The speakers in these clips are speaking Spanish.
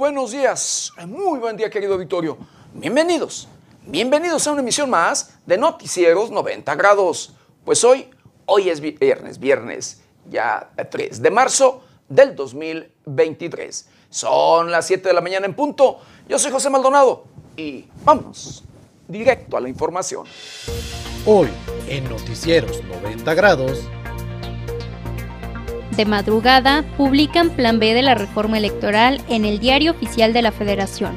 buenos días, muy buen día querido auditorio. Bienvenidos, bienvenidos a una emisión más de Noticieros 90 grados. Pues hoy, hoy es viernes, viernes ya 3 de marzo del 2023. Son las 7 de la mañana en punto. Yo soy José Maldonado y vamos directo a la información. Hoy en Noticieros 90 grados de madrugada publican Plan B de la reforma electoral en el Diario Oficial de la Federación.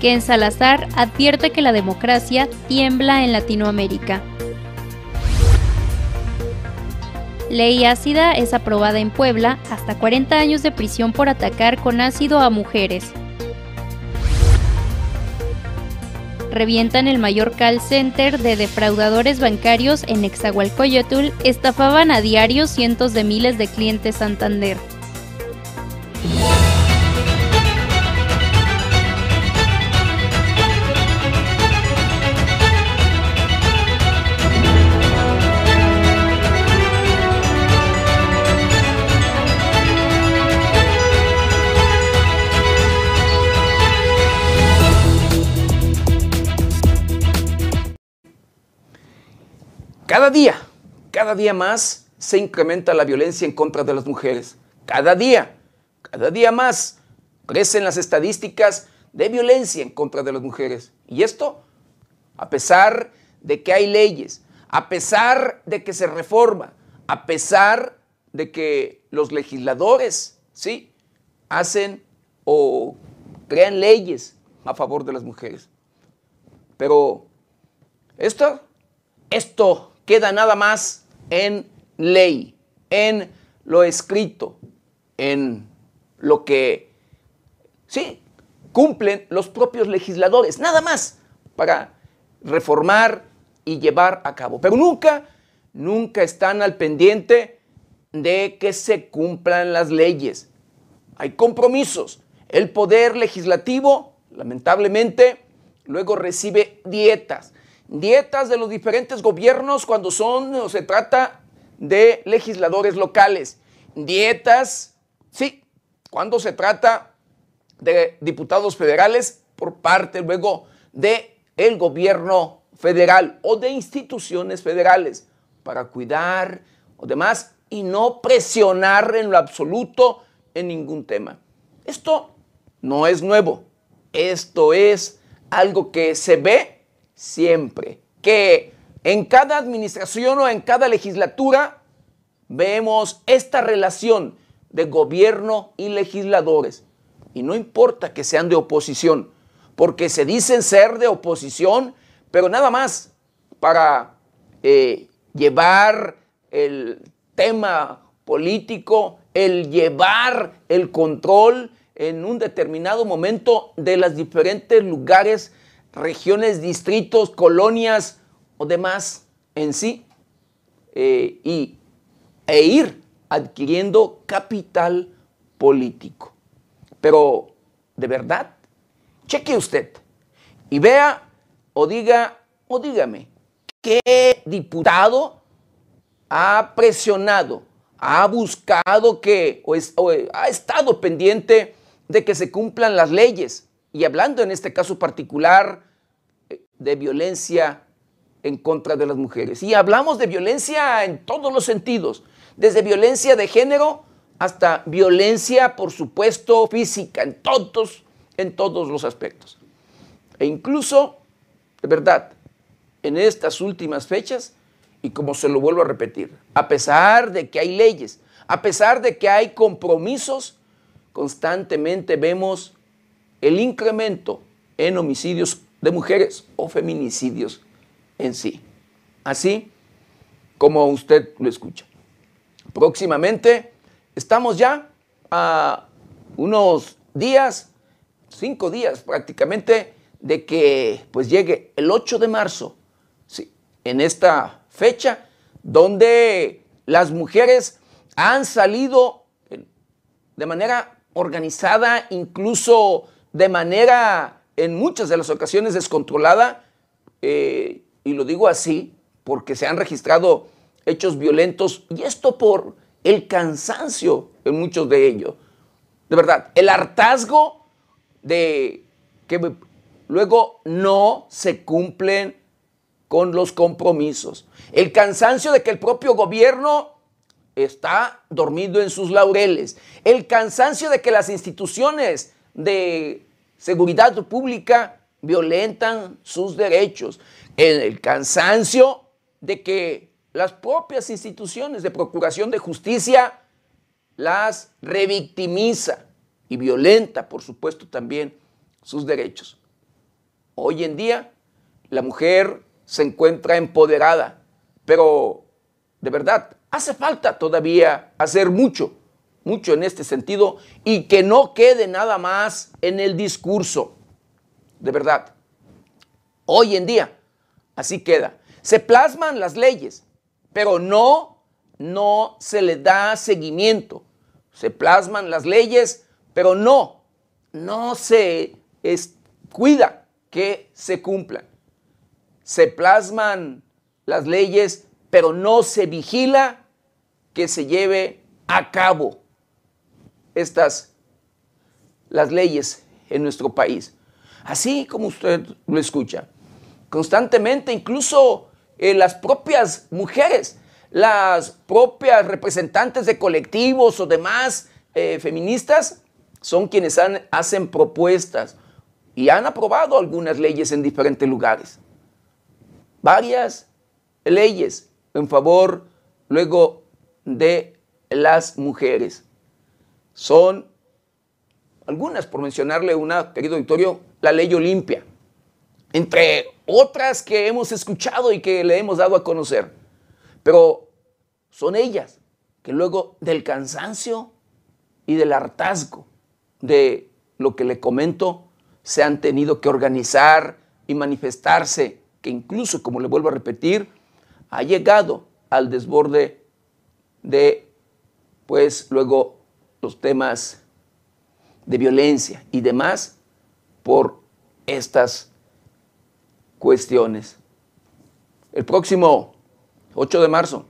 Ken Salazar advierte que la democracia tiembla en Latinoamérica. Ley ácida es aprobada en Puebla hasta 40 años de prisión por atacar con ácido a mujeres. Revientan el mayor call center de defraudadores bancarios en Exahualcoyotl, estafaban a diario cientos de miles de clientes Santander. Cada día, cada día más se incrementa la violencia en contra de las mujeres. Cada día, cada día más crecen las estadísticas de violencia en contra de las mujeres. Y esto, a pesar de que hay leyes, a pesar de que se reforma, a pesar de que los legisladores, sí, hacen o crean leyes a favor de las mujeres. Pero esto, esto queda nada más en ley, en lo escrito, en lo que, sí, cumplen los propios legisladores, nada más para reformar y llevar a cabo. Pero nunca, nunca están al pendiente de que se cumplan las leyes. Hay compromisos. El poder legislativo, lamentablemente, luego recibe dietas dietas de los diferentes gobiernos cuando son o se trata de legisladores locales. Dietas, sí, cuando se trata de diputados federales por parte luego de el gobierno federal o de instituciones federales para cuidar o demás y no presionar en lo absoluto en ningún tema. Esto no es nuevo. Esto es algo que se ve siempre que en cada administración o en cada legislatura vemos esta relación de gobierno y legisladores. Y no importa que sean de oposición, porque se dicen ser de oposición, pero nada más para eh, llevar el tema político, el llevar el control en un determinado momento de los diferentes lugares regiones, distritos, colonias o demás en sí, eh, y, e ir adquiriendo capital político. Pero, de verdad, cheque usted y vea o diga o dígame qué diputado ha presionado, ha buscado que o ha estado pendiente de que se cumplan las leyes y hablando en este caso particular eh, de violencia en contra de las mujeres. Y hablamos de violencia en todos los sentidos, desde violencia de género hasta violencia, por supuesto, física, en todos, en todos los aspectos. E incluso, de verdad, en estas últimas fechas, y como se lo vuelvo a repetir, a pesar de que hay leyes, a pesar de que hay compromisos, constantemente vemos el incremento en homicidios de mujeres o feminicidios en sí. Así como usted lo escucha. Próximamente estamos ya a unos días, cinco días prácticamente, de que pues llegue el 8 de marzo, sí, en esta fecha, donde las mujeres han salido de manera organizada, incluso de manera en muchas de las ocasiones descontrolada, eh, y lo digo así porque se han registrado hechos violentos, y esto por el cansancio en muchos de ellos, de verdad, el hartazgo de que luego no se cumplen con los compromisos, el cansancio de que el propio gobierno está dormido en sus laureles, el cansancio de que las instituciones de seguridad pública violentan sus derechos, el cansancio de que las propias instituciones de procuración de justicia las revictimiza y violenta, por supuesto, también sus derechos. Hoy en día la mujer se encuentra empoderada, pero de verdad hace falta todavía hacer mucho, mucho en este sentido y que no quede nada más en el discurso. De verdad, hoy en día así queda. Se plasman las leyes, pero no, no se le da seguimiento. Se plasman las leyes, pero no, no se cuida que se cumplan. Se plasman las leyes, pero no se vigila que se lleve a cabo estas las leyes en nuestro país. Así como usted lo escucha, constantemente incluso eh, las propias mujeres, las propias representantes de colectivos o demás eh, feministas son quienes hacen propuestas y han aprobado algunas leyes en diferentes lugares. Varias leyes en favor luego de las mujeres. Son algunas, por mencionarle una, querido auditorio, la ley Olimpia, entre otras que hemos escuchado y que le hemos dado a conocer. Pero son ellas que luego del cansancio y del hartazgo de lo que le comento, se han tenido que organizar y manifestarse, que incluso, como le vuelvo a repetir, ha llegado al desborde de, pues luego, los temas de violencia y demás por estas cuestiones. El próximo 8 de marzo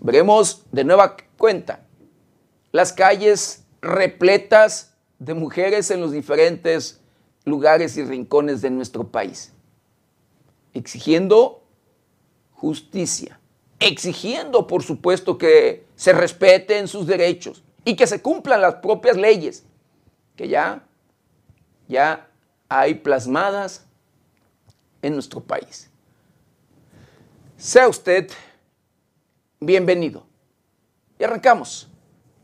veremos de nueva cuenta las calles repletas de mujeres en los diferentes lugares y rincones de nuestro país, exigiendo justicia, exigiendo por supuesto que se respeten sus derechos y que se cumplan las propias leyes que ya ya hay plasmadas en nuestro país. Sea usted bienvenido. Y arrancamos.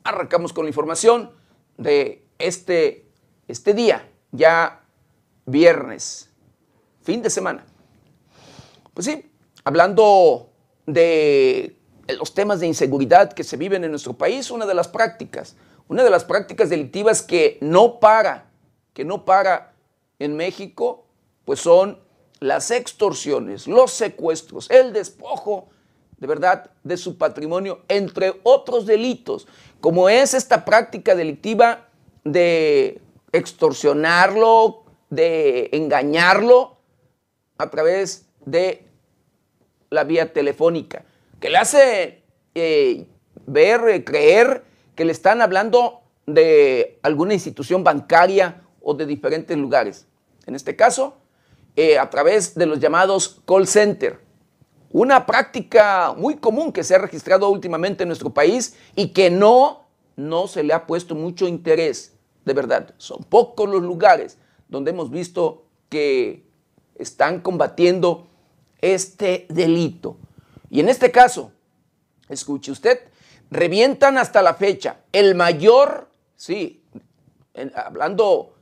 Arrancamos con la información de este, este día, ya viernes, fin de semana. Pues sí, hablando de los temas de inseguridad que se viven en nuestro país, una de las prácticas, una de las prácticas delictivas que no para, que no para en México, pues son las extorsiones, los secuestros, el despojo de verdad de su patrimonio, entre otros delitos, como es esta práctica delictiva de extorsionarlo, de engañarlo a través de la vía telefónica, que le hace eh, ver, eh, creer que le están hablando de alguna institución bancaria o de diferentes lugares. En este caso, eh, a través de los llamados call center. Una práctica muy común que se ha registrado últimamente en nuestro país y que no, no se le ha puesto mucho interés. De verdad, son pocos los lugares donde hemos visto que están combatiendo este delito. Y en este caso, escuche usted, revientan hasta la fecha el mayor, sí, hablando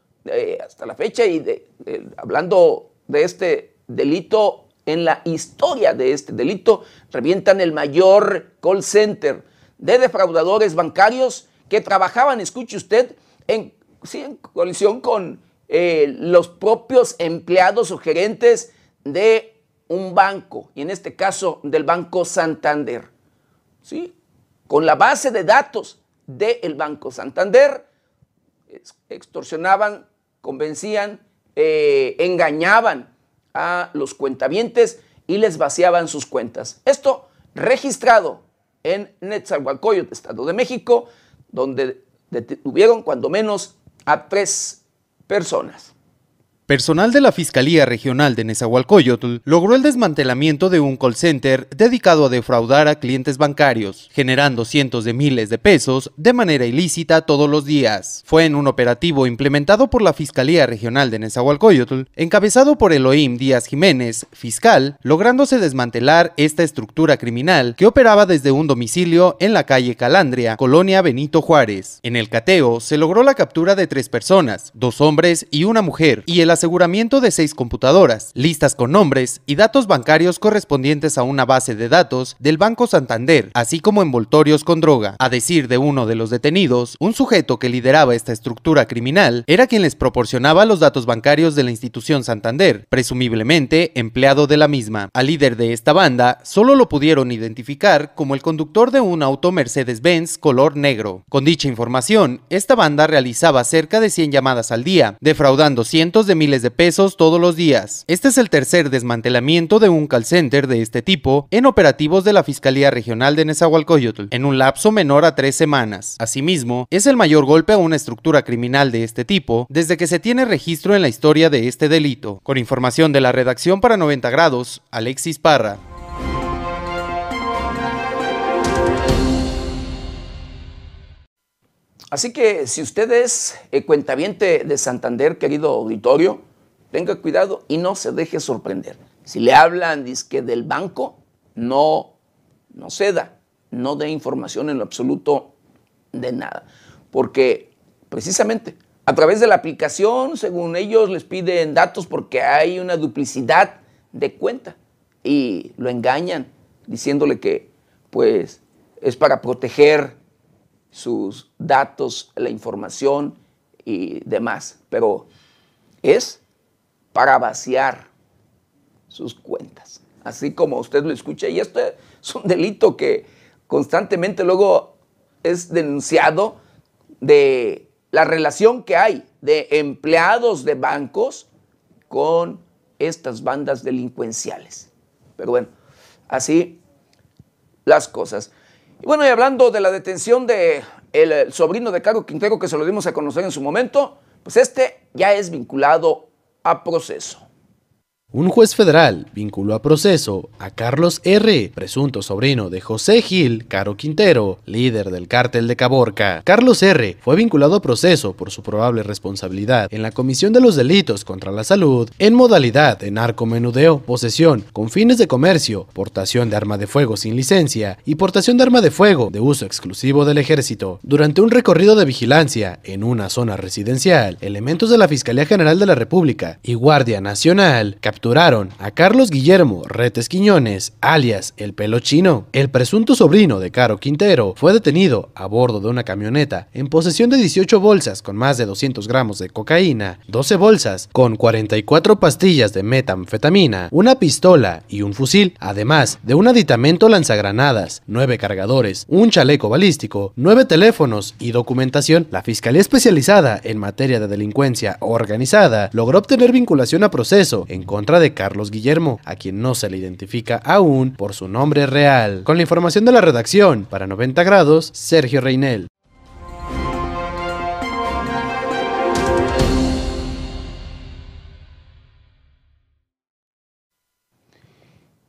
hasta la fecha y de, hablando de este delito en la historia de este delito, revientan el mayor call center de defraudadores bancarios que trabajaban, escuche usted, en, en colisión con eh, los propios empleados o gerentes de un banco, y en este caso del Banco Santander. ¿sí? Con la base de datos del Banco Santander, extorsionaban, convencían eh, engañaban a los cuentavientes y les vaciaban sus cuentas. Esto registrado en Nezahualcóyotl, Estado de México, donde detuvieron cuando menos a tres personas. Personal de la Fiscalía Regional de Nezahualcóyotl logró el desmantelamiento de un call center dedicado a defraudar a clientes bancarios, generando cientos de miles de pesos de manera ilícita todos los días. Fue en un operativo implementado por la Fiscalía Regional de Nezahualcóyotl, encabezado por Elohim Díaz Jiménez, fiscal, lográndose desmantelar esta estructura criminal que operaba desde un domicilio en la calle Calandria, Colonia Benito Juárez. En el cateo se logró la captura de tres personas, dos hombres y una mujer, y el aseguramiento de seis computadoras, listas con nombres y datos bancarios correspondientes a una base de datos del Banco Santander, así como envoltorios con droga. A decir de uno de los detenidos, un sujeto que lideraba esta estructura criminal era quien les proporcionaba los datos bancarios de la institución Santander, presumiblemente empleado de la misma. Al líder de esta banda solo lo pudieron identificar como el conductor de un auto Mercedes-Benz color negro. Con dicha información, esta banda realizaba cerca de 100 llamadas al día, defraudando cientos de miles de pesos todos los días. Este es el tercer desmantelamiento de un call center de este tipo en operativos de la Fiscalía Regional de Nezahualcóyotl, en un lapso menor a tres semanas. Asimismo, es el mayor golpe a una estructura criminal de este tipo desde que se tiene registro en la historia de este delito. Con información de la redacción para 90 grados, Alexis Parra. Así que si usted es eh, cuentaviente de Santander, querido auditorio, tenga cuidado y no se deje sorprender. Si le hablan disque del banco, no, no ceda, no dé información en lo absoluto de nada. Porque precisamente a través de la aplicación, según ellos, les piden datos porque hay una duplicidad de cuenta y lo engañan diciéndole que pues es para proteger sus datos, la información y demás, pero es para vaciar sus cuentas. Así como usted lo escucha, y esto es un delito que constantemente luego es denunciado de la relación que hay de empleados de bancos con estas bandas delincuenciales. Pero bueno, así las cosas. Y bueno, y hablando de la detención de el, sobrino de Caro Quintero, que se lo dimos a conocer en su momento, pues este ya es vinculado a proceso. Un juez federal vinculó a proceso a Carlos R., presunto sobrino de José Gil Caro Quintero, líder del cártel de Caborca. Carlos R. fue vinculado a proceso por su probable responsabilidad en la comisión de los delitos contra la salud en modalidad de narcomenudeo, posesión con fines de comercio, portación de arma de fuego sin licencia y portación de arma de fuego de uso exclusivo del ejército. Durante un recorrido de vigilancia en una zona residencial, elementos de la Fiscalía General de la República y Guardia Nacional capturaron a Carlos Guillermo Retes Quiñones, alias El Pelo Chino. El presunto sobrino de Caro Quintero fue detenido a bordo de una camioneta en posesión de 18 bolsas con más de 200 gramos de cocaína, 12 bolsas con 44 pastillas de metanfetamina, una pistola y un fusil, además de un aditamento lanzagranadas, 9 cargadores, un chaleco balístico, 9 teléfonos y documentación. La Fiscalía Especializada en materia de delincuencia organizada logró obtener vinculación a proceso en contra de Carlos Guillermo, a quien no se le identifica aún por su nombre real. Con la información de la redacción, para 90 grados, Sergio Reinel.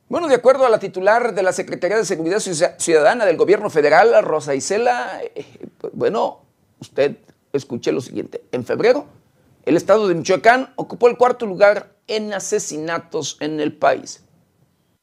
Bueno, de acuerdo a la titular de la Secretaría de Seguridad Ciudadana del Gobierno Federal, Rosa Isela, eh, bueno, usted escuche lo siguiente. En febrero, el estado de Michoacán ocupó el cuarto lugar en asesinatos en el país.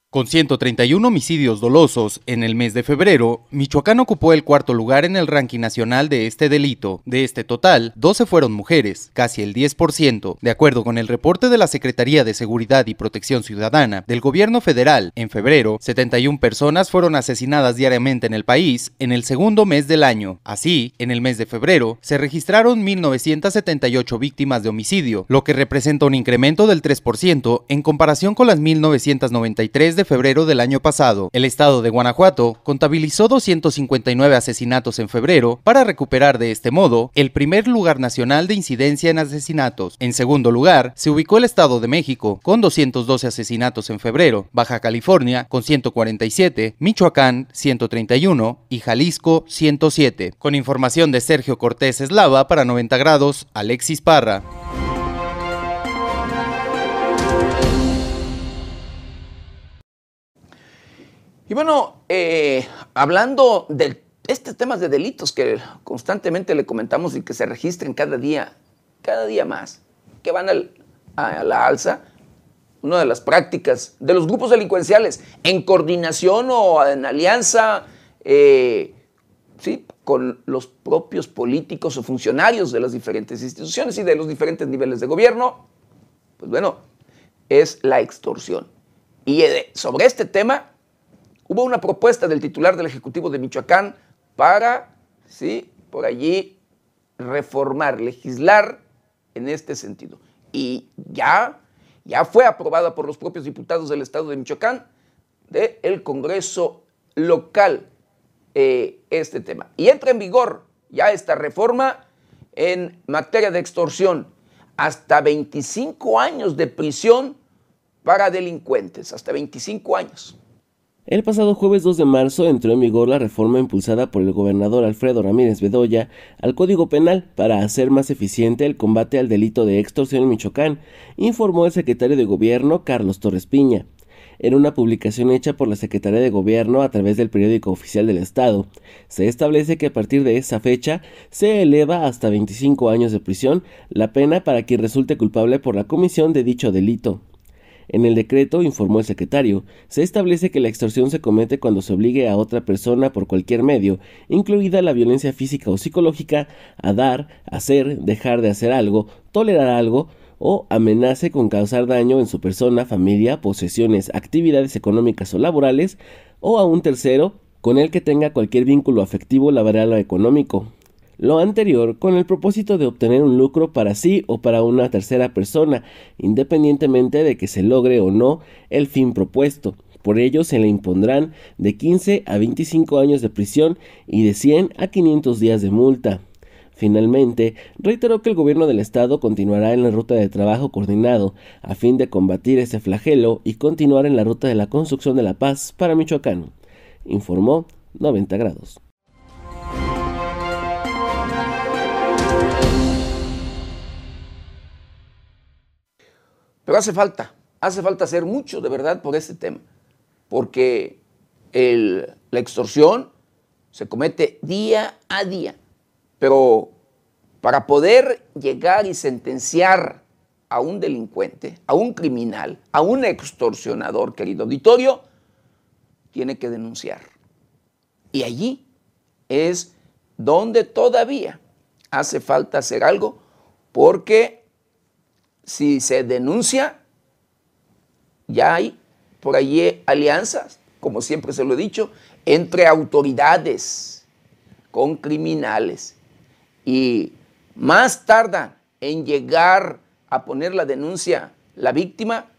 Con 131 homicidios dolosos en el mes de febrero, Michoacán ocupó el cuarto lugar en el ranking nacional de este delito. De este total, 12 fueron mujeres, casi el 10%. De acuerdo con el reporte de la Secretaría de Seguridad y Protección Ciudadana del Gobierno Federal, en febrero, 71 personas fueron asesinadas diariamente en el país en el segundo mes del año. Así, en el mes de febrero, se registraron 1.978 víctimas de homicidio, lo que representa un incremento del 3% en comparación con las 1.993 de febrero del año pasado. El estado de Guanajuato contabilizó 259 asesinatos en febrero para recuperar de este modo el primer lugar nacional de incidencia en asesinatos. En segundo lugar, se ubicó el Estado de México con 212 asesinatos en febrero, Baja California con 147, Michoacán 131 y Jalisco 107. Con información de Sergio Cortés Eslava para 90 grados, Alexis Parra. Y bueno, eh, hablando de estos temas de delitos que constantemente le comentamos y que se registran cada día, cada día más, que van a la alza, una de las prácticas de los grupos delincuenciales, en coordinación o en alianza eh, ¿sí? con los propios políticos o funcionarios de las diferentes instituciones y de los diferentes niveles de gobierno, pues bueno, es la extorsión. Y eh, sobre este tema hubo una propuesta del titular del Ejecutivo de Michoacán para, ¿sí? por allí, reformar, legislar en este sentido. Y ya, ya fue aprobada por los propios diputados del Estado de Michoacán, del Congreso local, eh, este tema. Y entra en vigor ya esta reforma en materia de extorsión, hasta 25 años de prisión para delincuentes, hasta 25 años. El pasado jueves 2 de marzo entró en vigor la reforma impulsada por el gobernador Alfredo Ramírez Bedoya al Código Penal para hacer más eficiente el combate al delito de extorsión en Michoacán, informó el secretario de Gobierno Carlos Torres Piña. En una publicación hecha por la Secretaría de Gobierno a través del periódico oficial del Estado, se establece que a partir de esa fecha se eleva hasta 25 años de prisión la pena para quien resulte culpable por la comisión de dicho delito. En el decreto, informó el secretario, se establece que la extorsión se comete cuando se obligue a otra persona por cualquier medio, incluida la violencia física o psicológica, a dar, hacer, dejar de hacer algo, tolerar algo, o amenace con causar daño en su persona, familia, posesiones, actividades económicas o laborales, o a un tercero con el que tenga cualquier vínculo afectivo, laboral o económico, lo anterior con el propósito de obtener un lucro para sí o para una tercera persona, independientemente de que se logre o no el fin propuesto. Por ello se le impondrán de 15 a 25 años de prisión y de 100 a 500 días de multa. Finalmente, reiteró que el gobierno del estado continuará en la ruta de trabajo coordinado a fin de combatir ese flagelo y continuar en la ruta de la construcción de la paz para Michoacán, informó 90 grados. Pero hace falta, hace falta hacer mucho de verdad por este tema, porque la extorsión se comete día a día, pero para poder llegar y sentenciar a un delincuente, a un criminal, a un extorsionador, querido auditorio, tiene que denunciar. Y allí es donde todavía hace falta hacer algo porque si se denuncia, ya hay por allí alianzas, como siempre se lo he dicho, entre autoridades con criminales. Y más tarda en llegar a poner la denuncia la víctima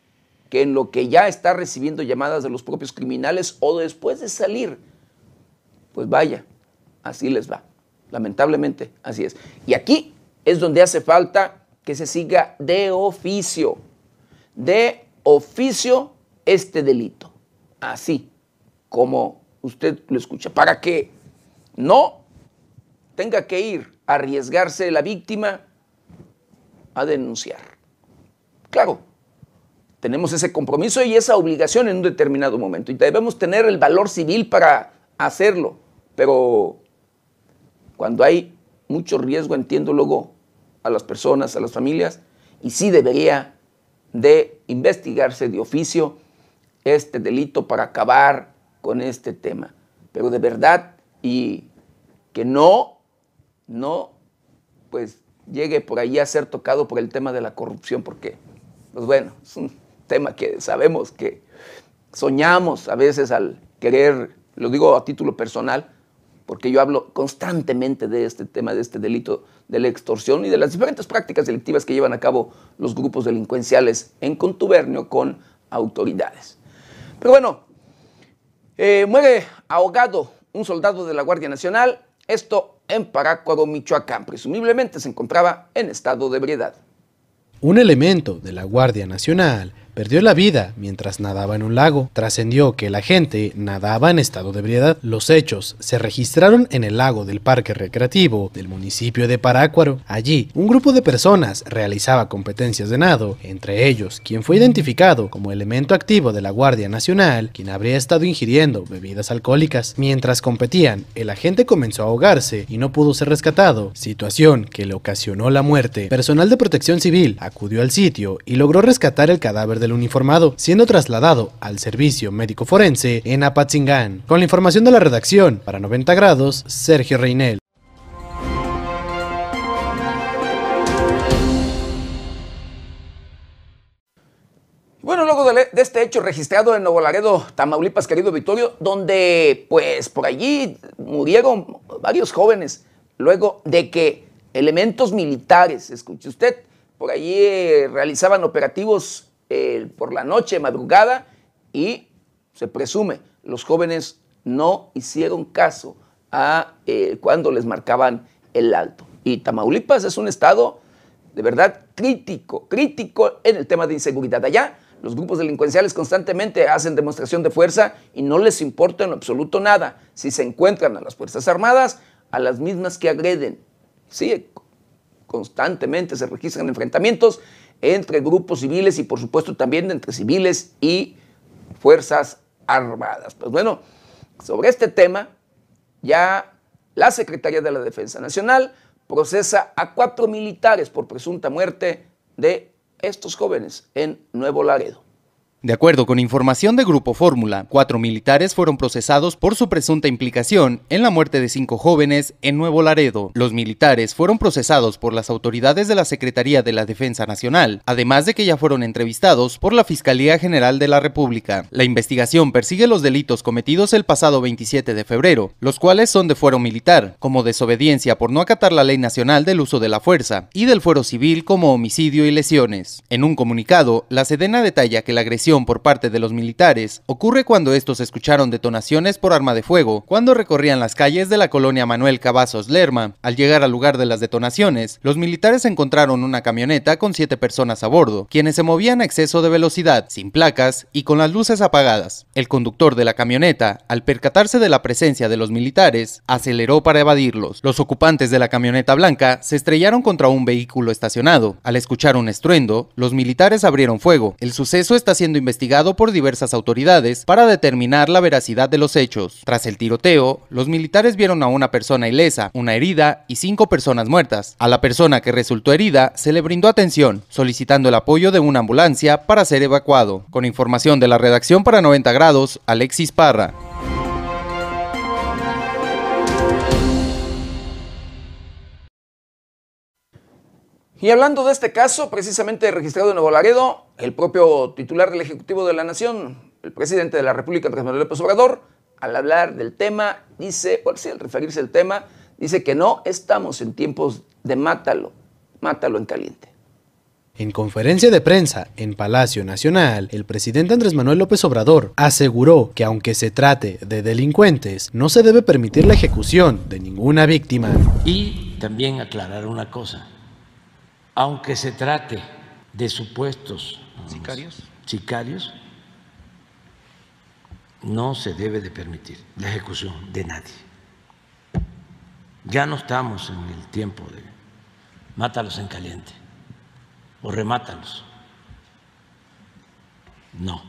que en lo que ya está recibiendo llamadas de los propios criminales o después de salir. Pues vaya, así les va. Lamentablemente, así es. Y aquí es donde hace falta que se siga de oficio, de oficio este delito. Así como usted lo escucha, para que no tenga que ir a arriesgarse la víctima a denunciar. Claro, tenemos ese compromiso y esa obligación en un determinado momento y debemos tener el valor civil para hacerlo, pero cuando hay mucho riesgo, entiendo luego, a las personas, a las familias, y sí debería de investigarse de oficio este delito para acabar con este tema. Pero de verdad, y que no, no, pues llegue por ahí a ser tocado por el tema de la corrupción, porque, pues bueno, es un tema que sabemos que soñamos a veces al querer, lo digo a título personal, porque yo hablo constantemente de este tema, de este delito de la extorsión y de las diferentes prácticas delictivas que llevan a cabo los grupos delincuenciales en contubernio con autoridades. Pero bueno, eh, muere ahogado un soldado de la Guardia Nacional, esto en Parácuaro, Michoacán. Presumiblemente se encontraba en estado de ebriedad. Un elemento de la Guardia Nacional perdió la vida mientras nadaba en un lago. Trascendió que la gente nadaba en estado de ebriedad. Los hechos se registraron en el lago del Parque Recreativo del municipio de Parácuaro. Allí, un grupo de personas realizaba competencias de nado, entre ellos quien fue identificado como elemento activo de la Guardia Nacional, quien habría estado ingiriendo bebidas alcohólicas. Mientras competían, el agente comenzó a ahogarse y no pudo ser rescatado, situación que le ocasionó la muerte. Personal de protección civil acudió al sitio y logró rescatar el cadáver del uniformado, siendo trasladado al servicio médico forense en Apatzingán. Con la información de la redacción, para 90 grados, Sergio Reinel. Bueno, luego de, este hecho registrado en Nuevo Laredo, Tamaulipas, querido Victorio, donde pues por allí murieron varios jóvenes, luego de que elementos militares, escuche usted, por allí eh, realizaban operativos por la noche, madrugada, y se presume, los jóvenes no hicieron caso a eh, cuando les marcaban el alto. Y Tamaulipas es un estado de verdad crítico, crítico en el tema de inseguridad. Allá los grupos delincuenciales constantemente hacen demostración de fuerza y no les importa en absoluto nada si se encuentran a las Fuerzas Armadas, a las mismas que agreden. Sí, constantemente se registran enfrentamientos entre grupos civiles y por supuesto también entre civiles y Fuerzas Armadas. Pues bueno, sobre este tema ya la Secretaría de la Defensa Nacional procesa a cuatro militares por presunta muerte de estos jóvenes en Nuevo Laredo. De acuerdo con información de Grupo Fórmula, cuatro militares fueron procesados por su presunta implicación en la muerte de cinco jóvenes en Nuevo Laredo. Los militares fueron procesados por las autoridades de la Secretaría de la Defensa Nacional, además de que ya fueron entrevistados por la Fiscalía General de la República. La investigación persigue los delitos cometidos el pasado 27 de febrero, los cuales son de fuero militar, como desobediencia por no acatar la ley nacional del uso de la fuerza, y del fuero civil como homicidio y lesiones. En un comunicado, la Sedena detalla que la agresión por parte de los militares ocurre cuando estos escucharon detonaciones por arma de fuego, cuando recorrían las calles de la colonia Manuel Cavazos Lerma. Al llegar al lugar de las detonaciones, los militares encontraron una camioneta con siete personas a bordo, quienes se movían a exceso de velocidad, sin placas y con las luces apagadas. El conductor de la camioneta, al percatarse de la presencia de los militares, aceleró para evadirlos. Los ocupantes de la camioneta blanca se estrellaron contra un vehículo estacionado. Al escuchar un estruendo, los militares abrieron fuego. El suceso está siendo investigado por diversas autoridades para determinar la veracidad de los hechos. Tras el tiroteo, los militares vieron a una persona ilesa, una herida y cinco personas muertas. A la persona que resultó herida se le brindó atención, solicitando el apoyo de una ambulancia para ser evacuado. Con información de la redacción para 90 grados, Alexis Parra. Y hablando de este caso, precisamente registrado en Nuevo Laredo, el propio titular del Ejecutivo de la Nación, el presidente de la República, Andrés Manuel López Obrador, al hablar del tema, dice, o al referirse al tema, dice que no estamos en tiempos de mátalo, mátalo en caliente. En conferencia de prensa en Palacio Nacional, el presidente Andrés Manuel López Obrador aseguró que aunque se trate de delincuentes, no se debe permitir la ejecución de ninguna víctima. Y también aclarar una cosa aunque se trate de supuestos sicarios, sicarios no se debe de permitir la ejecución de nadie. Ya no estamos en el tiempo de mátalos en caliente o remátalos. No.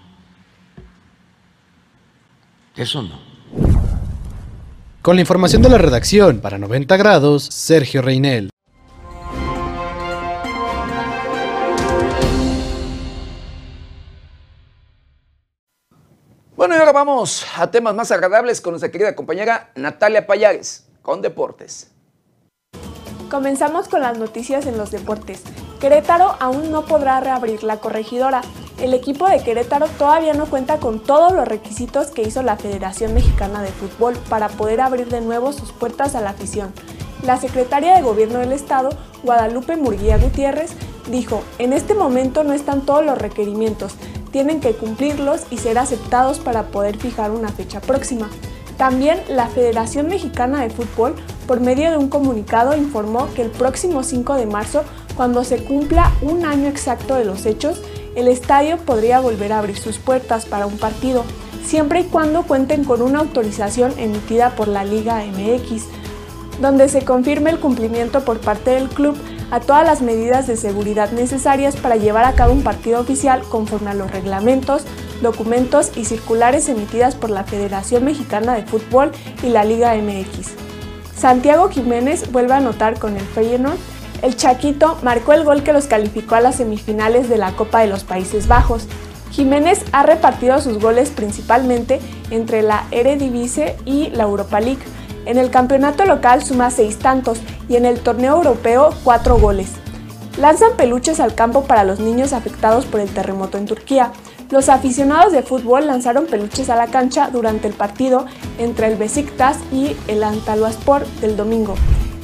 Eso no. Con la información de la redacción para 90 grados, Sergio Reinel. Bueno, y ahora vamos a temas más agradables con nuestra querida compañera Natalia Payares, con Deportes. Comenzamos con las noticias en los deportes. Querétaro aún no podrá reabrir la corregidora. El equipo de Querétaro todavía no cuenta con todos los requisitos que hizo la Federación Mexicana de Fútbol para poder abrir de nuevo sus puertas a la afición. La secretaria de Gobierno del Estado, Guadalupe Murguía Gutiérrez, dijo, en este momento no están todos los requerimientos, tienen que cumplirlos y ser aceptados para poder fijar una fecha próxima. También la Federación Mexicana de Fútbol, por medio de un comunicado, informó que el próximo 5 de marzo, cuando se cumpla un año exacto de los hechos, el estadio podría volver a abrir sus puertas para un partido, siempre y cuando cuenten con una autorización emitida por la Liga MX, donde se confirme el cumplimiento por parte del club a todas las medidas de seguridad necesarias para llevar a cabo un partido oficial conforme a los reglamentos, documentos y circulares emitidas por la Federación Mexicana de Fútbol y la Liga MX. Santiago Jiménez vuelve a anotar con el Feyenoord. El Chaquito marcó el gol que los calificó a las semifinales de la Copa de los Países Bajos. Jiménez ha repartido sus goles principalmente entre la Eredivisie y la Europa League. En el campeonato local suma seis tantos y en el torneo europeo cuatro goles. Lanzan peluches al campo para los niños afectados por el terremoto en Turquía. Los aficionados de fútbol lanzaron peluches a la cancha durante el partido entre el Besiktas y el Antalyaspor del domingo.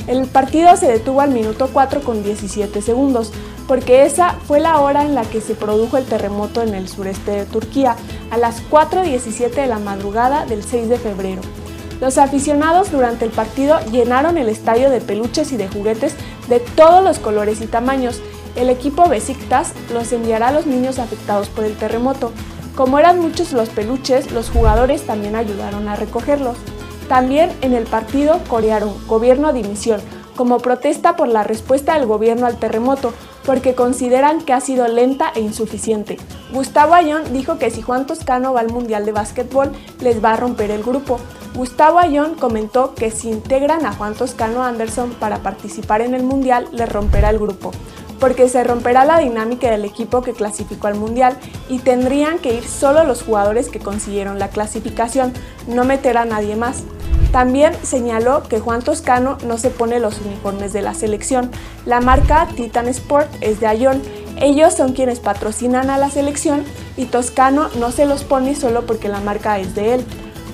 El partido se detuvo al minuto 4 con 17 segundos, porque esa fue la hora en la que se produjo el terremoto en el sureste de Turquía, a las 4.17 de la madrugada del 6 de febrero. Los aficionados durante el partido llenaron el estadio de peluches y de juguetes de todos los colores y tamaños. El equipo Besiktas los enviará a los niños afectados por el terremoto. Como eran muchos los peluches, los jugadores también ayudaron a recogerlos. También en el partido corearon Gobierno dimisión, como protesta por la respuesta del gobierno al terremoto, porque consideran que ha sido lenta e insuficiente. Gustavo Ayón dijo que si Juan Toscano va al Mundial de Básquetbol, les va a romper el grupo. Gustavo Ayón comentó que si integran a Juan Toscano Anderson para participar en el Mundial, le romperá el grupo, porque se romperá la dinámica del equipo que clasificó al Mundial y tendrían que ir solo los jugadores que consiguieron la clasificación, no meter a nadie más. También señaló que Juan Toscano no se pone los uniformes de la selección. La marca Titan Sport es de Ayón. Ellos son quienes patrocinan a la selección y Toscano no se los pone solo porque la marca es de él.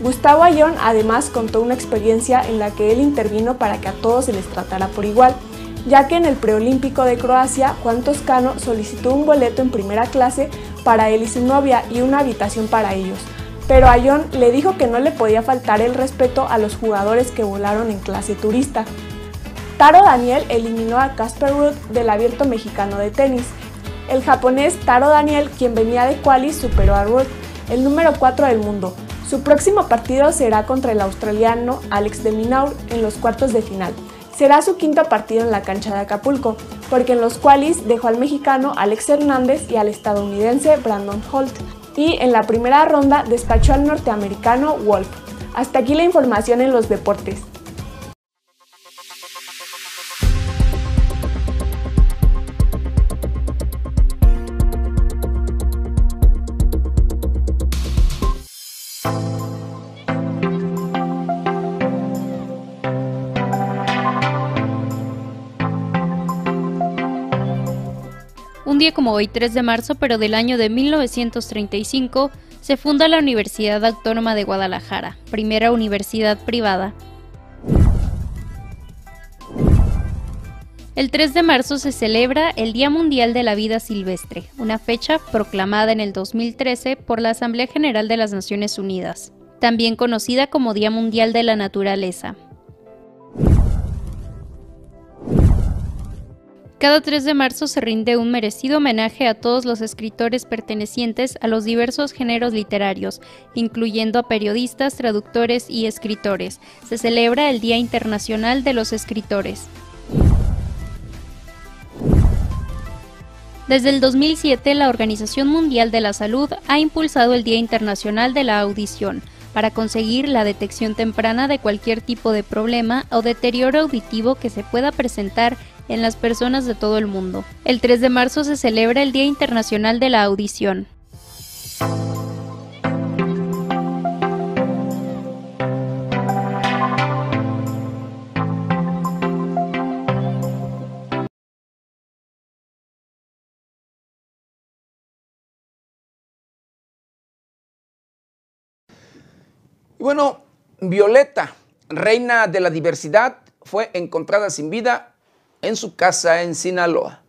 Gustavo Ayón además contó una experiencia en la que él intervino para que a todos se les tratara por igual, ya que en el preolímpico de Croacia, Juan Toscano solicitó un boleto en primera clase para él y su novia y una habitación para ellos. Pero Ayón le dijo que no le podía faltar el respeto a los jugadores que volaron en clase turista. Taro Daniel eliminó a Casper Ruud del abierto mexicano de tenis. El japonés Taro Daniel, quien venía de quali, superó a Ruud, el número 4 del mundo, su próximo partido será contra el australiano Alex de Minaur en los cuartos de final. Será su quinto partido en la cancha de Acapulco, porque en los cuales dejó al mexicano Alex Hernández y al estadounidense Brandon Holt, y en la primera ronda despachó al norteamericano Wolf. Hasta aquí la información en los deportes. Día como hoy, 3 de marzo, pero del año de 1935, se funda la Universidad Autónoma de Guadalajara, primera universidad privada. El 3 de marzo se celebra el Día Mundial de la Vida Silvestre, una fecha proclamada en el 2013 por la Asamblea General de las Naciones Unidas, también conocida como Día Mundial de la Naturaleza. Cada 3 de marzo se rinde un merecido homenaje a todos los escritores pertenecientes a los diversos géneros literarios, incluyendo a periodistas, traductores y escritores. Se celebra el Día Internacional de los Escritores. Desde el 2007, la Organización Mundial de la Salud ha impulsado el Día Internacional de la Audición para conseguir la detección temprana de cualquier tipo de problema o deterioro auditivo que se pueda presentar en las personas de todo el mundo. El 3 de marzo se celebra el Día Internacional de la Audición. Y bueno, Violeta, reina de la diversidad, fue encontrada sin vida en su casa en Sinaloa.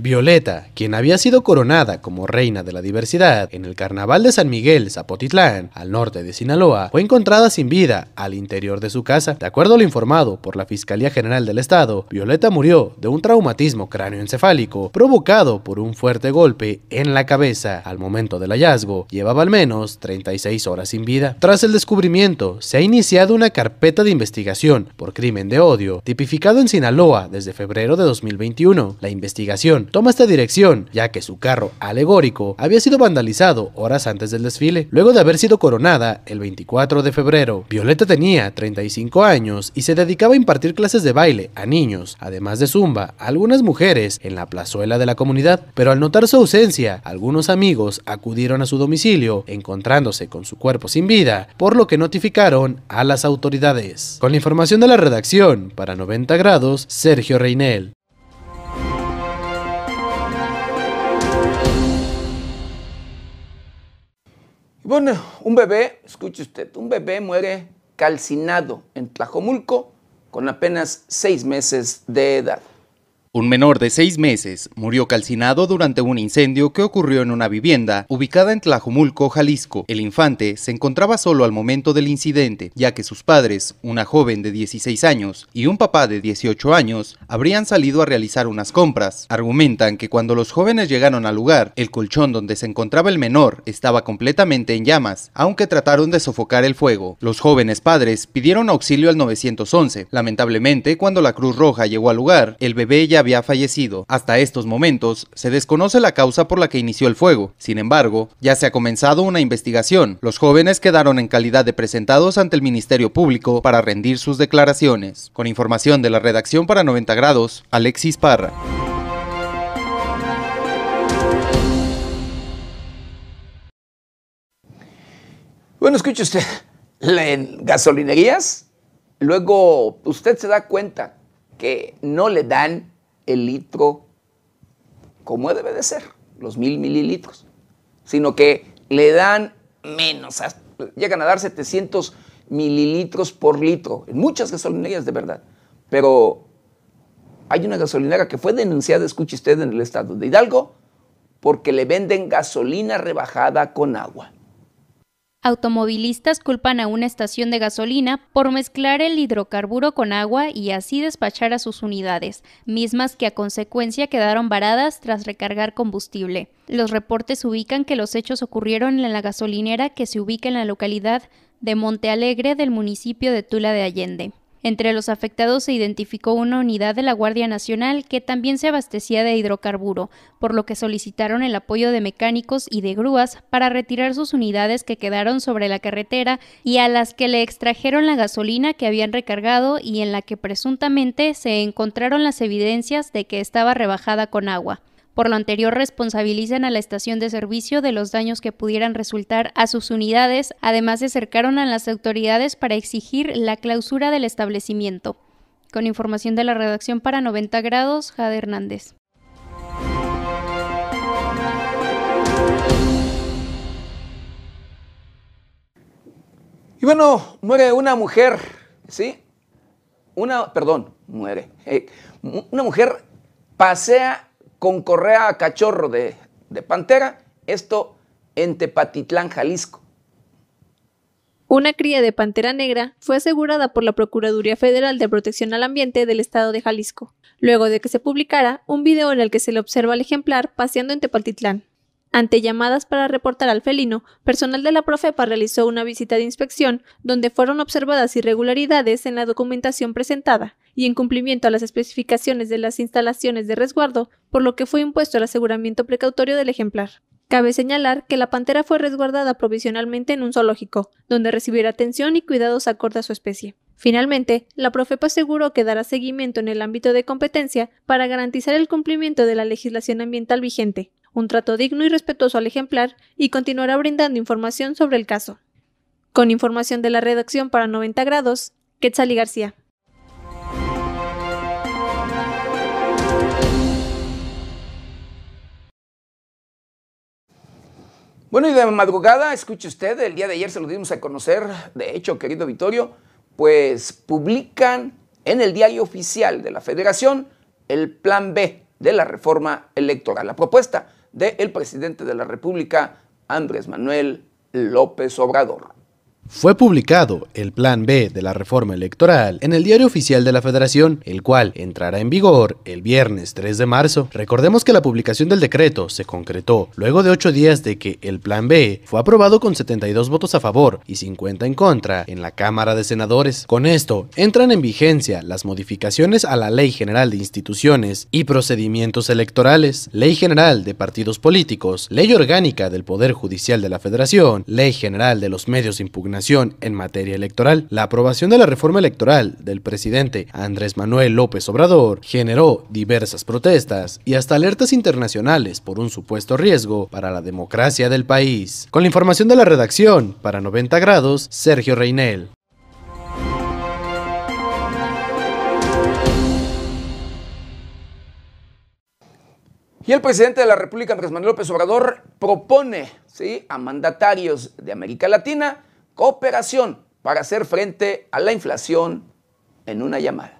Violeta, quien había sido coronada como reina de la diversidad en el carnaval de San Miguel, Zapotitlán, al norte de Sinaloa, fue encontrada sin vida al interior de su casa. De acuerdo a lo informado por la Fiscalía General del Estado, Violeta murió de un traumatismo cráneoencefálico provocado por un fuerte golpe en la cabeza. Al momento del hallazgo, llevaba al menos 36 horas sin vida. Tras el descubrimiento, se ha iniciado una carpeta de investigación por crimen de odio, tipificado en Sinaloa desde febrero de 2021. La investigación toma esta dirección, ya que su carro alegórico había sido vandalizado horas antes del desfile, luego de haber sido coronada el 24 de febrero. Violeta tenía 35 años y se dedicaba a impartir clases de baile a niños, además de zumba, a algunas mujeres en la plazuela de la comunidad, pero al notar su ausencia, algunos amigos acudieron a su domicilio, encontrándose con su cuerpo sin vida, por lo que notificaron a las autoridades. Con la información de la redacción, para 90 grados, Sergio Reinel. Bueno, un bebé, escuche usted, un bebé muere calcinado en Tlajomulco con apenas seis meses de edad. Un menor de seis meses murió calcinado durante un incendio que ocurrió en una vivienda ubicada en Tlajumulco, Jalisco. El infante se encontraba solo al momento del incidente, ya que sus padres, una joven de 16 años y un papá de 18 años, habrían salido a realizar unas compras. Argumentan que cuando los jóvenes llegaron al lugar, el colchón donde se encontraba el menor estaba completamente en llamas, aunque trataron de sofocar el fuego. Los jóvenes padres pidieron auxilio al 911. Lamentablemente, cuando la Cruz Roja llegó al lugar, el bebé ya había fallecido. Hasta estos momentos, se desconoce la causa por la que inició el fuego. Sin embargo, ya se ha comenzado una investigación. Los jóvenes quedaron en calidad de presentados ante el Ministerio Público para rendir sus declaraciones. Con información de la redacción para 90 grados, Alexis Parra. Bueno, escuche usted, en gasolinerías, luego usted se da cuenta que no le dan el litro como debe de ser, los mil mililitros, sino que le dan menos, llegan a dar 700 mililitros por litro, en muchas gasolinerías de verdad, pero hay una gasolinera que fue denunciada, escuche usted, en el estado de Hidalgo, porque le venden gasolina rebajada con agua. Automovilistas culpan a una estación de gasolina por mezclar el hidrocarburo con agua y así despachar a sus unidades, mismas que a consecuencia quedaron varadas tras recargar combustible. Los reportes ubican que los hechos ocurrieron en la gasolinera que se ubica en la localidad de Monte Alegre del municipio de Tula de Allende. Entre los afectados se identificó una unidad de la Guardia Nacional que también se abastecía de hidrocarburo, por lo que solicitaron el apoyo de mecánicos y de grúas para retirar sus unidades que quedaron sobre la carretera y a las que le extrajeron la gasolina que habían recargado y en la que presuntamente se encontraron las evidencias de que estaba rebajada con agua. Por lo anterior, responsabilizan a la estación de servicio de los daños que pudieran resultar a sus unidades, además se acercaron a las autoridades para exigir la clausura del establecimiento. Con información de la redacción para 90 grados, Jade Hernández. Y bueno, muere una mujer, ¿sí? Una, perdón, muere. Eh, una mujer pasea con correa a cachorro de, de pantera, esto en Tepatitlán, Jalisco. Una cría de pantera negra fue asegurada por la Procuraduría Federal de Protección al Ambiente del Estado de Jalisco, luego de que se publicara un video en el que se le observa al ejemplar paseando en Tepatitlán. Ante llamadas para reportar al felino, personal de la Profepa realizó una visita de inspección donde fueron observadas irregularidades en la documentación presentada y en cumplimiento a las especificaciones de las instalaciones de resguardo, por lo que fue impuesto el aseguramiento precautorio del ejemplar. Cabe señalar que la pantera fue resguardada provisionalmente en un zoológico, donde recibirá atención y cuidados acorde a su especie. Finalmente, la Profepa aseguró que dará seguimiento en el ámbito de competencia para garantizar el cumplimiento de la legislación ambiental vigente, un trato digno y respetuoso al ejemplar y continuará brindando información sobre el caso. Con información de la redacción para 90 grados, Quetzali García. Bueno, y de madrugada, escuche usted, el día de ayer se lo dimos a conocer, de hecho, querido Vittorio, pues publican en el diario oficial de la Federación el Plan B de la reforma electoral. La propuesta del presidente de la República, Andrés Manuel López Obrador. Fue publicado el Plan B de la reforma electoral en el Diario Oficial de la Federación, el cual entrará en vigor el viernes 3 de marzo. Recordemos que la publicación del decreto se concretó luego de ocho días de que el Plan B fue aprobado con 72 votos a favor y 50 en contra en la Cámara de Senadores. Con esto, entran en vigencia las modificaciones a la Ley General de Instituciones y Procedimientos Electorales, Ley General de Partidos Políticos, Ley Orgánica del Poder Judicial de la Federación, Ley General de los Medios de En materia electoral. La aprobación de la reforma electoral del presidente Andrés Manuel López Obrador generó diversas protestas y hasta alertas internacionales por un supuesto riesgo para la democracia del país. Con la información de la redacción, para 90 grados, Sergio Reinel. Y el presidente de la República, Andrés Manuel López Obrador, propone ¿sí? a mandatarios de América Latina cooperación para hacer frente a la inflación en una llamada.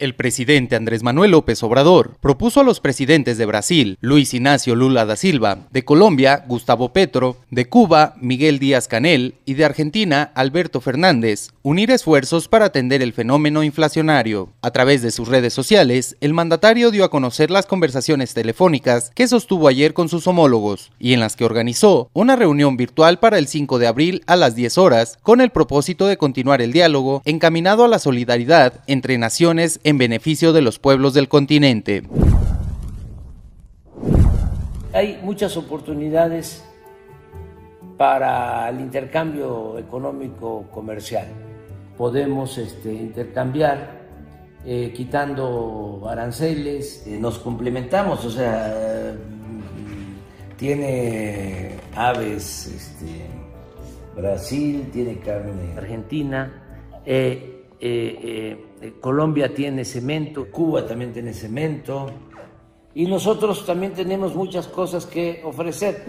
El presidente Andrés Manuel López Obrador propuso a los presidentes de Brasil, Luis Ignacio Lula da Silva, de Colombia, Gustavo Petro, de Cuba, Miguel Díaz Canel y de Argentina, Alberto Fernández, unir esfuerzos para atender el fenómeno inflacionario. A través de sus redes sociales, el mandatario dio a conocer las conversaciones telefónicas que sostuvo ayer con sus homólogos y en las que organizó una reunión virtual para el 5 de abril a las 10 horas con el propósito de continuar el diálogo encaminado a la solidaridad entre naciones beneficio de los pueblos del continente. Hay muchas oportunidades para el intercambio económico comercial. Podemos este, intercambiar eh, quitando aranceles, eh, nos complementamos, o sea, tiene aves este, Brasil, tiene carne Argentina. Eh, Colombia tiene cemento, Cuba también tiene cemento y nosotros también tenemos muchas cosas que ofrecer.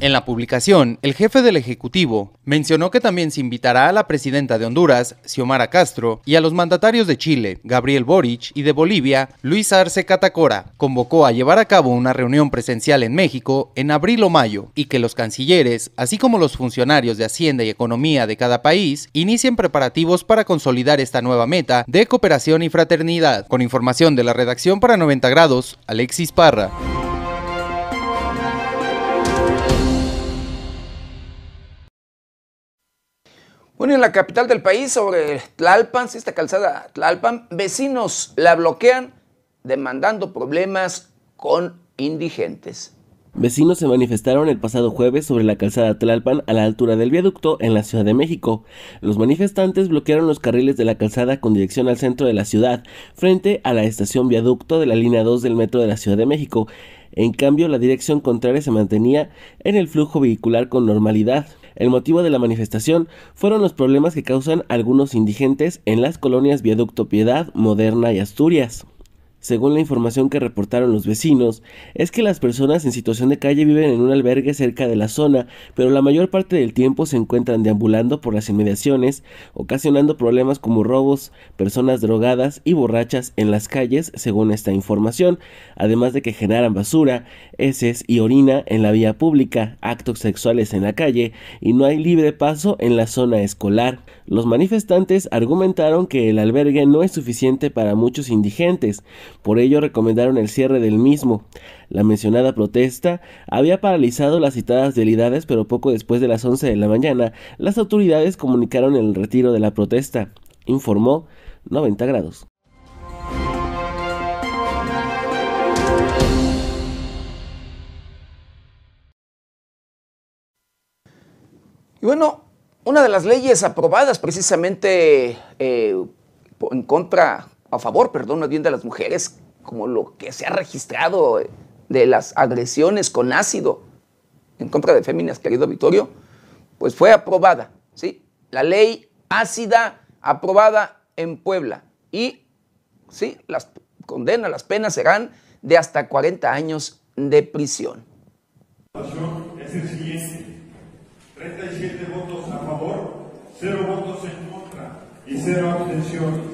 En la publicación, el jefe del Ejecutivo mencionó que también se invitará a la presidenta de Honduras, Xiomara Castro, y a los mandatarios de Chile, Gabriel Boric, y de Bolivia, Luis Arce Catacora. Convocó a llevar a cabo una reunión presencial en México en abril o mayo y que los cancilleres, así como los funcionarios de Hacienda y Economía de cada país, inicien preparativos para consolidar esta nueva meta de cooperación y fraternidad. Con información de la redacción para 90 grados, Alexis Parra. Bueno, en la capital del país, sobre Tlalpan, esta calzada Tlalpan, vecinos la bloquean demandando problemas con indigentes. Vecinos se manifestaron el pasado jueves sobre la calzada Tlalpan a la altura del viaducto en la Ciudad de México. Los manifestantes bloquearon los carriles de la calzada con dirección al centro de la ciudad, frente a la estación viaducto de la línea 2 del metro de la Ciudad de México. En cambio, la dirección contraria se mantenía en el flujo vehicular con normalidad. El motivo de la manifestación fueron los problemas que causan algunos indigentes en las colonias Viaducto Piedad, Moderna y Asturias. Según la información que reportaron los vecinos, es que las personas en situación de calle viven en un albergue cerca de la zona, pero la mayor parte del tiempo se encuentran deambulando por las inmediaciones, ocasionando problemas como robos, personas drogadas y borrachas en las calles, según esta información, además de que generan basura, heces y orina en la vía pública, actos sexuales en la calle y no hay libre paso en la zona escolar. Los manifestantes argumentaron que el albergue no es suficiente para muchos indigentes, por ello recomendaron el cierre del mismo. La mencionada protesta había paralizado las citadas delidades, pero poco después de las 11 de la mañana, las autoridades comunicaron el retiro de la protesta, informó 90 grados. Y bueno, una de las leyes aprobadas precisamente eh, en contra a favor, perdón, bien de las mujeres, como lo que se ha registrado de las agresiones con ácido en contra de féminas, querido Vittorio, pues fue aprobada, ¿sí? La ley ácida aprobada en Puebla y, sí, las condenas, las penas serán de hasta 40 años de prisión. Es el siguiente, 37 votos a favor, 0 votos en contra y 0 abstenciones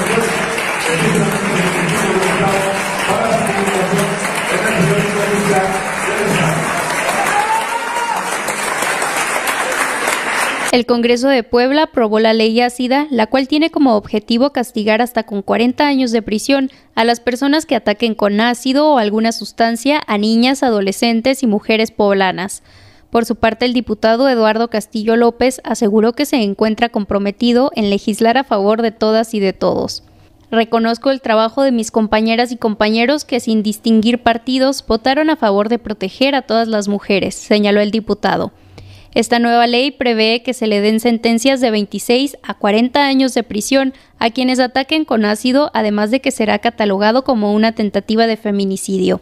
El Congreso de Puebla aprobó la ley ácida, la cual tiene como objetivo castigar hasta con 40 años de prisión a las personas que ataquen con ácido o alguna sustancia a niñas, adolescentes y mujeres poblanas. Por su parte, el diputado Eduardo Castillo López aseguró que se encuentra comprometido en legislar a favor de todas y de todos. Reconozco el trabajo de mis compañeras y compañeros que sin distinguir partidos votaron a favor de proteger a todas las mujeres, señaló el diputado. Esta nueva ley prevé que se le den sentencias de 26 a 40 años de prisión a quienes ataquen con ácido, además de que será catalogado como una tentativa de feminicidio.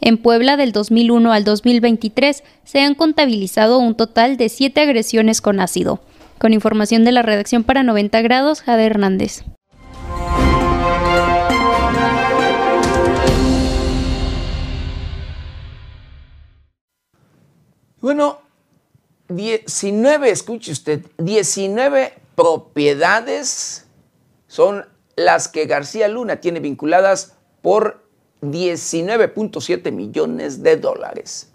En Puebla del 2001 al 2023 se han contabilizado un total de siete agresiones con ácido. Con información de la redacción para 90 grados, Jade Hernández. Bueno, 19, escuche usted, 19 propiedades son las que García Luna tiene vinculadas por 19.7 millones de dólares.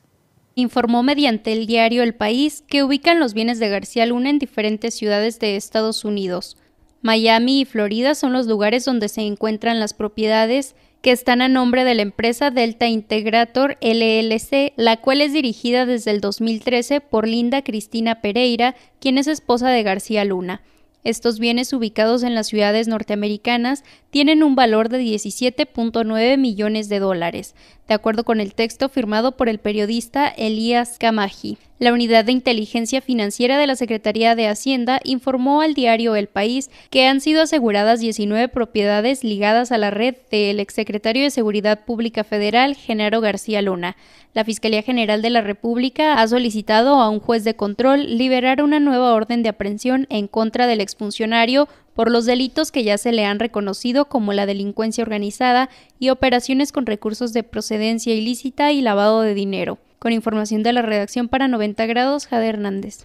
Informó mediante el diario El País que ubican los bienes de García Luna en diferentes ciudades de Estados Unidos. Miami y Florida son los lugares donde se encuentran las propiedades que están a nombre de la empresa Delta Integrator LLC, la cual es dirigida desde el 2013 por Linda Cristina Pereira, quien es esposa de García Luna. Estos bienes ubicados en las ciudades norteamericanas tienen un valor de 17.9 millones de dólares, de acuerdo con el texto firmado por el periodista Elías Camaji. La Unidad de Inteligencia Financiera de la Secretaría de Hacienda informó al diario El País que han sido aseguradas 19 propiedades ligadas a la red del exsecretario de Seguridad Pública Federal, Genaro García Luna. La Fiscalía General de la República ha solicitado a un juez de control liberar una nueva orden de aprehensión en contra del exfuncionario por los delitos que ya se le han reconocido como la delincuencia organizada y operaciones con recursos de procedencia ilícita y lavado de dinero. Con información de la redacción para 90 grados, Jade Hernández.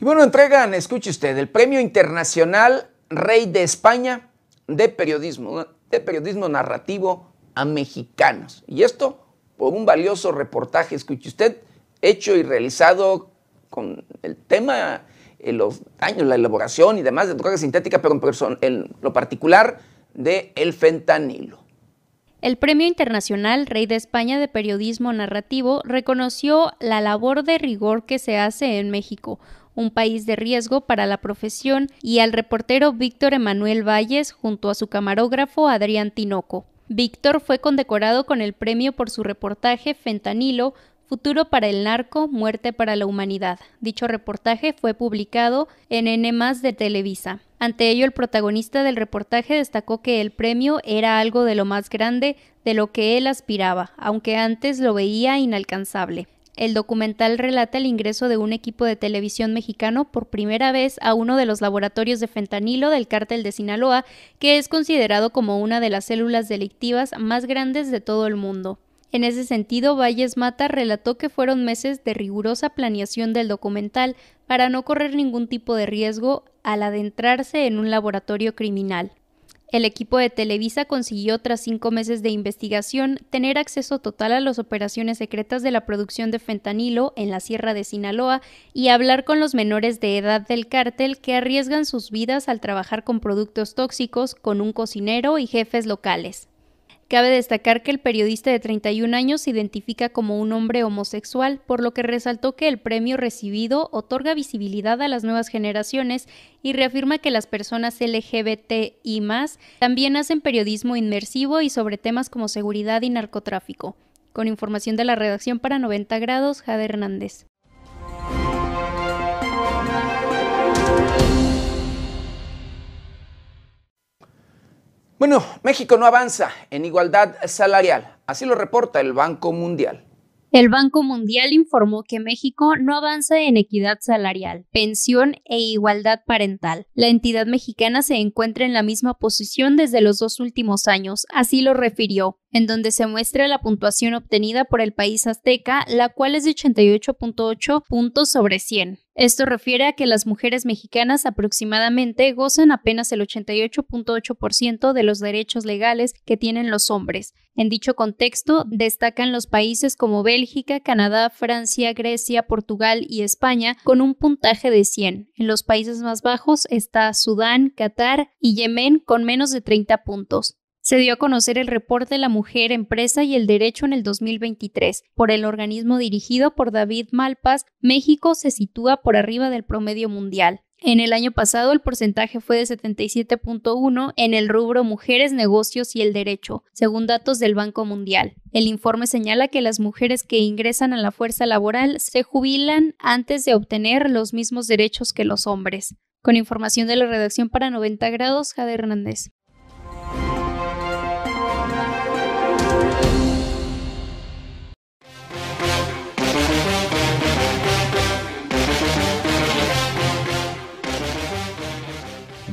Y bueno, entregan, escuche usted, el Premio Internacional Rey de España de Periodismo, de Periodismo Narrativo a Mexicanos. Y esto por un valioso reportaje, escuche usted, hecho y realizado con el tema los daños, la elaboración y demás de drogas sintéticas, pero en, lo particular de el fentanilo. El Premio Internacional Rey de España de Periodismo Narrativo reconoció la labor de rigor que se hace en México, un país de riesgo para la profesión, y al reportero Víctor Emanuel Valles junto a su camarógrafo Adrián Tinoco. Víctor fue condecorado con el premio por su reportaje Fentanilo, Futuro para el narco, muerte para la humanidad. Dicho reportaje fue publicado en N de Televisa. Ante ello, el protagonista del reportaje destacó que el premio era algo de lo más grande de lo que él aspiraba, aunque antes lo veía inalcanzable. El documental relata el ingreso de un equipo de televisión mexicano por primera vez a uno de los laboratorios de fentanilo del cártel de Sinaloa, que es considerado como una de las células delictivas más grandes de todo el mundo. En ese sentido, Valles Mata relató que fueron meses de rigurosa planeación del documental para no correr ningún tipo de riesgo al adentrarse en un laboratorio criminal. El equipo de Televisa consiguió, tras cinco meses de investigación, tener acceso total a las operaciones secretas de la producción de fentanilo en la Sierra de Sinaloa y hablar con los menores de edad del cártel que arriesgan sus vidas al trabajar con productos tóxicos con un cocinero y jefes locales. Cabe destacar que el periodista de 31 años se identifica como un hombre homosexual, por lo que resaltó que el premio recibido otorga visibilidad a las nuevas generaciones y reafirma que las personas LGBT y más también hacen periodismo inmersivo y sobre temas como seguridad y narcotráfico. Con información de la redacción para 90 grados, Jade Hernández. Bueno, México no avanza en igualdad salarial, así lo reporta el Banco Mundial. El Banco Mundial informó que México no avanza en equidad salarial, pensión e igualdad parental. La entidad mexicana se encuentra en la misma posición desde los dos últimos años, así lo refirió en donde se muestra la puntuación obtenida por el país azteca, la cual es de 88.8 puntos sobre 100. Esto refiere a que las mujeres mexicanas aproximadamente gozan apenas el 88.8% de los derechos legales que tienen los hombres. En dicho contexto, destacan los países como Bélgica, Canadá, Francia, Grecia, Portugal y España con un puntaje de 100. En los países más bajos está Sudán, Qatar y Yemen con menos de 30 puntos. Se dio a conocer el reporte La Mujer, Empresa y el Derecho en el 2023. Por el organismo dirigido por David Malpas, México se sitúa por arriba del promedio mundial. En el año pasado el porcentaje fue de 77.1 en el rubro Mujeres, Negocios y el Derecho, según datos del Banco Mundial. El informe señala que las mujeres que ingresan a la fuerza laboral se jubilan antes de obtener los mismos derechos que los hombres. Con información de la redacción para 90 grados, Jade Hernández.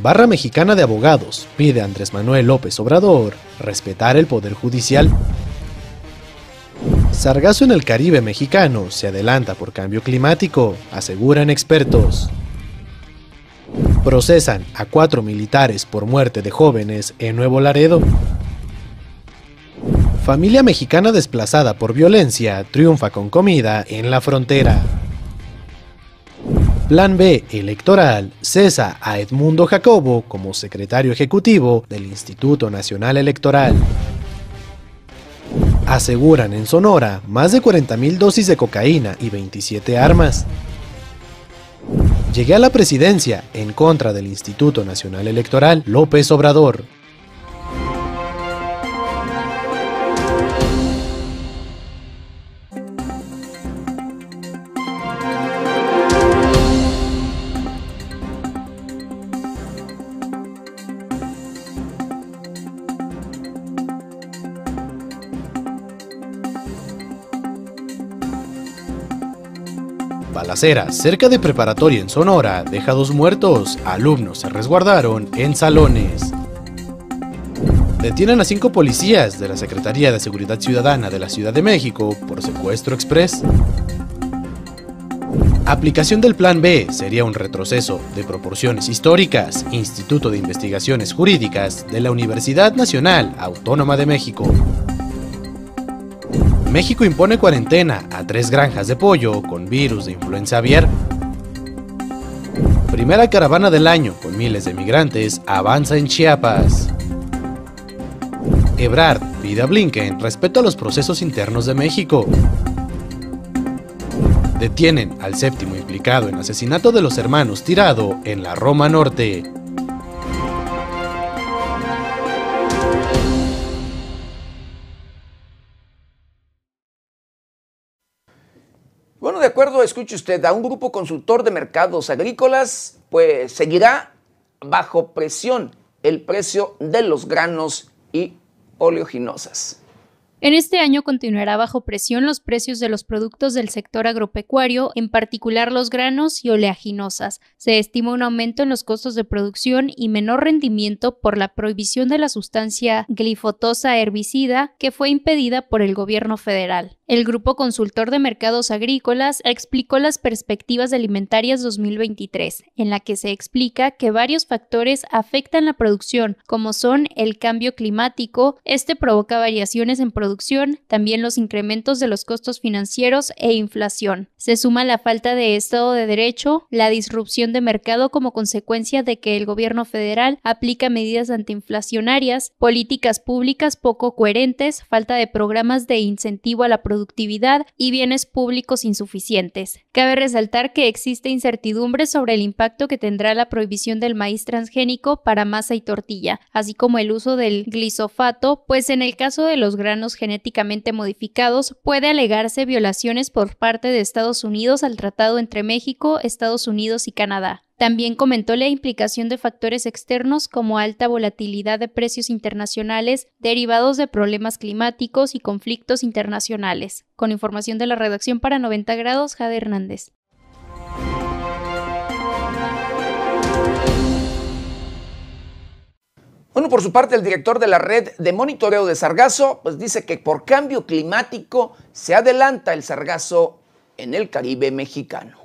Barra Mexicana de Abogados pide a Andrés Manuel López Obrador respetar el Poder Judicial. Sargazo en el Caribe mexicano se adelanta por cambio climático, aseguran expertos. Procesan a cuatro militares por muerte de jóvenes en Nuevo Laredo. Familia mexicana desplazada por violencia triunfa con comida en la frontera. Plan B electoral cesa a Edmundo Jacobo como secretario ejecutivo del Instituto Nacional Electoral. Aseguran en Sonora más de 40.000 dosis de cocaína y 27 armas. Llegué a la presidencia en contra del Instituto Nacional Electoral López Obrador. Cerca de preparatoria en Sonora deja dos muertos. Alumnos se resguardaron en salones. Detienen a cinco policías de la Secretaría de Seguridad Ciudadana de la Ciudad de México por secuestro express. Aplicación del Plan B sería un retroceso de proporciones históricas. Instituto de Investigaciones Jurídicas de la Universidad Nacional Autónoma de México. México impone cuarentena a tres granjas de pollo con virus de influenza aviar. Primera caravana del año con miles de migrantes avanza en Chiapas. Ebrard pide a Blinken respeto a los procesos internos de México. Detienen al séptimo implicado en asesinato de los hermanos Tirado en la Roma Norte. Escuche usted, a un grupo consultor de mercados agrícolas, pues seguirá bajo presión el precio de los granos y oleoginosas. En este año continuará bajo presión los precios de los productos del sector agropecuario, en particular los granos y oleaginosas. Se estima un aumento en los costos de producción y menor rendimiento por la prohibición de la sustancia glifotosa herbicida que fue impedida por el gobierno federal. El Grupo Consultor de Mercados Agrícolas explicó las perspectivas alimentarias 2023, en la que se explica que varios factores afectan la producción, como son el cambio climático, este provoca variaciones en producción, también los incrementos de los costos financieros e inflación. Se suma la falta de Estado de Derecho, la disrupción de mercado como consecuencia de que el gobierno federal aplica medidas antiinflacionarias, políticas públicas poco coherentes, falta de programas de incentivo a la producción productividad y bienes públicos insuficientes. Cabe resaltar que existe incertidumbre sobre el impacto que tendrá la prohibición del maíz transgénico para masa y tortilla, así como el uso del glisofato, pues en el caso de los granos genéticamente modificados puede alegarse violaciones por parte de Estados Unidos al tratado entre México, Estados Unidos y Canadá. También comentó la implicación de factores externos como alta volatilidad de precios internacionales derivados de problemas climáticos y conflictos internacionales. Con información de la redacción para 90 grados, Jade Hernández. Bueno, por su parte, el director de la red de monitoreo de sargazo, pues dice que por cambio climático se adelanta el sargazo en el Caribe mexicano.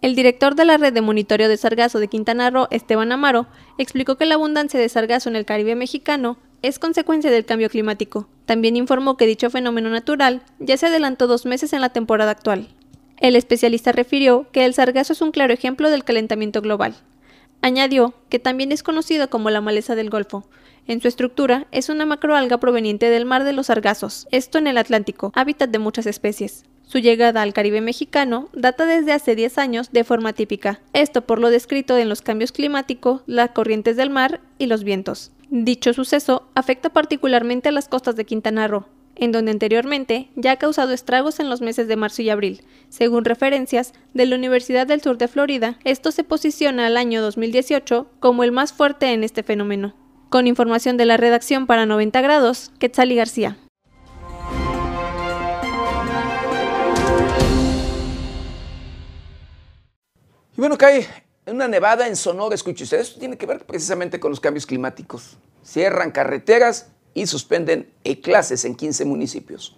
El director de la red de monitoreo de sargazo de Quintana Roo, Esteban Amaro, explicó que la abundancia de sargazo en el Caribe mexicano es consecuencia del cambio climático. También informó que dicho fenómeno natural ya se adelantó dos meses en la temporada actual. El especialista refirió que el sargazo es un claro ejemplo del calentamiento global. Añadió que también es conocido como la maleza del Golfo. En su estructura es una macroalga proveniente del mar de los sargazos, esto en el Atlántico, hábitat de muchas especies. Su llegada al Caribe mexicano data desde hace 10 años de forma típica, esto por lo descrito en los cambios climáticos, las corrientes del mar y los vientos. Dicho suceso afecta particularmente a las costas de Quintana Roo, en donde anteriormente ya ha causado estragos en los meses de marzo y abril. Según referencias de la Universidad del Sur de Florida, esto se posiciona al año 2018 como el más fuerte en este fenómeno. Con información de la redacción para 90 grados, Quetzali García. Y bueno, cae una nevada en Sonora, escuche usted, esto tiene que ver precisamente con los cambios climáticos. Cierran carreteras y suspenden clases en 15 municipios.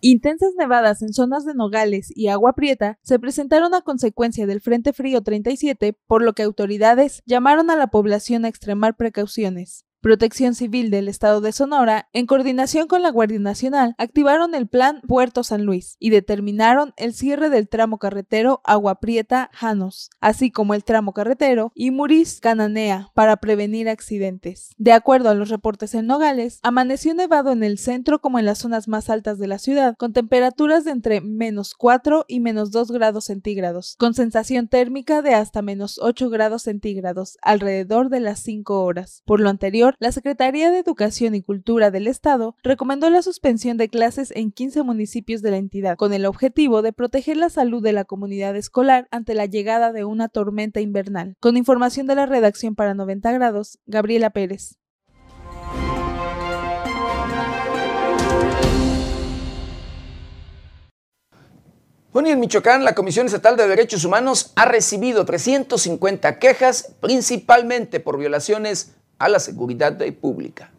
Intensas nevadas en zonas de Nogales y Agua Prieta se presentaron a consecuencia del Frente Frío 37, por lo que autoridades llamaron a la población a extremar precauciones. Protección Civil del Estado de Sonora, en coordinación con la Guardia Nacional, activaron el Plan Puerto San Luis y determinaron el cierre del tramo carretero Agua Prieta-Janos, así como el tramo carretero y Muris-Cananea, para prevenir accidentes. De acuerdo a los reportes en Nogales, amaneció nevado en el centro como en las zonas más altas de la ciudad, con temperaturas de entre menos 4 y menos 2 grados centígrados, con sensación térmica de hasta menos 8 grados centígrados, alrededor de las 5 horas. Por lo anterior, la Secretaría de Educación y Cultura del Estado recomendó la suspensión de clases en 15 municipios de la entidad, con el objetivo de proteger la salud de la comunidad escolar ante la llegada de una tormenta invernal. Con información de la redacción para 90 grados, Gabriela Pérez. Bueno, en Michoacán, la Comisión Estatal de Derechos Humanos ha recibido 350 quejas, principalmente por violaciones a la seguridad pública.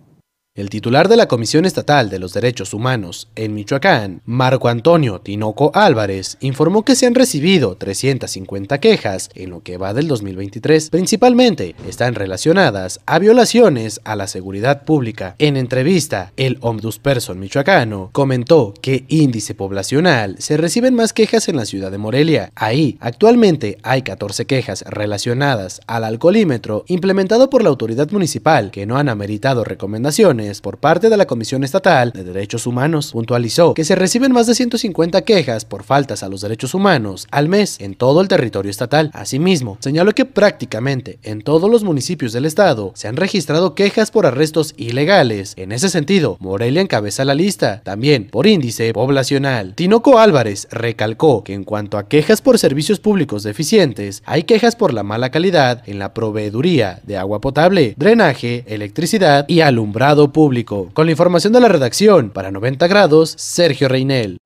El titular de la Comisión Estatal de los Derechos Humanos en Michoacán, Marco Antonio Tinoco Álvarez, informó que se han recibido 350 quejas en lo que va del 2023. Principalmente están relacionadas a violaciones a la seguridad pública. En entrevista, el Ombudsperson michoacano comentó que índice poblacional se reciben más quejas en la ciudad de Morelia. Ahí, actualmente hay 14 quejas relacionadas al alcoholímetro implementado por la autoridad municipal que no han ameritado recomendaciones por parte de la Comisión Estatal de Derechos Humanos. Puntualizó que se reciben más de 150 quejas por faltas a los derechos humanos al mes en todo el territorio estatal. Asimismo, señaló que prácticamente en todos los municipios del estado se han registrado quejas por arrestos ilegales. En ese sentido, Morelia encabeza la lista, también por índice poblacional. Tinoco Álvarez recalcó que en cuanto a quejas por servicios públicos deficientes, hay quejas por la mala calidad en la proveeduría de agua potable, drenaje, electricidad y alumbrado público. Con la información de la redacción, para 90 grados, Sergio Reinel.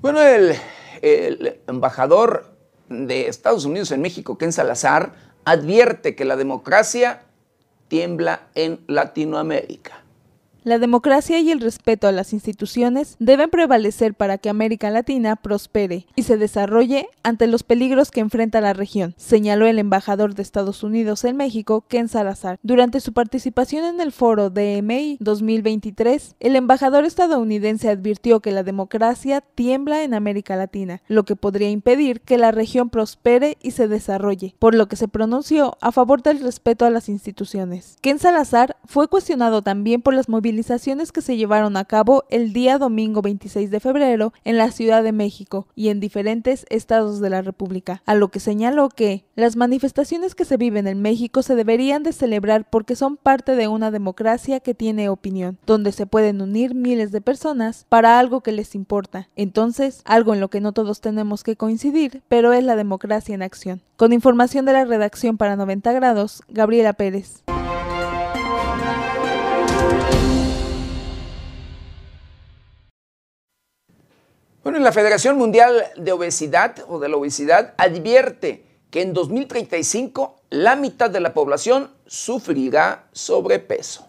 Bueno, el, el, embajador de Estados Unidos en México, Ken Salazar, advierte que la democracia tiembla en Latinoamérica. La democracia y el respeto a las instituciones deben prevalecer para que América Latina prospere y se desarrolle ante los peligros que enfrenta la región, señaló el embajador de Estados Unidos en México, Ken Salazar. Durante su participación en el foro DMI 2023, el embajador estadounidense advirtió que la democracia tiembla en América Latina, lo que podría impedir que la región prospere y se desarrolle, por lo que se pronunció a favor del respeto a las instituciones. Ken Salazar fue cuestionado también por las movilizaciones movilizaciones que se llevaron a cabo el día domingo 26 de febrero en la Ciudad de México y en diferentes estados de la República, a lo que señaló que las manifestaciones que se viven en México se deberían de celebrar porque son parte de una democracia que tiene opinión, donde se pueden unir miles de personas para algo que les importa. Entonces, algo en lo que no todos tenemos que coincidir, pero es la democracia en acción. Con información de la redacción para 90 grados, Gabriela Pérez. Bueno, la Federación Mundial de Obesidad o de la Obesidad advierte que en 2035 la mitad de la población sufrirá sobrepeso.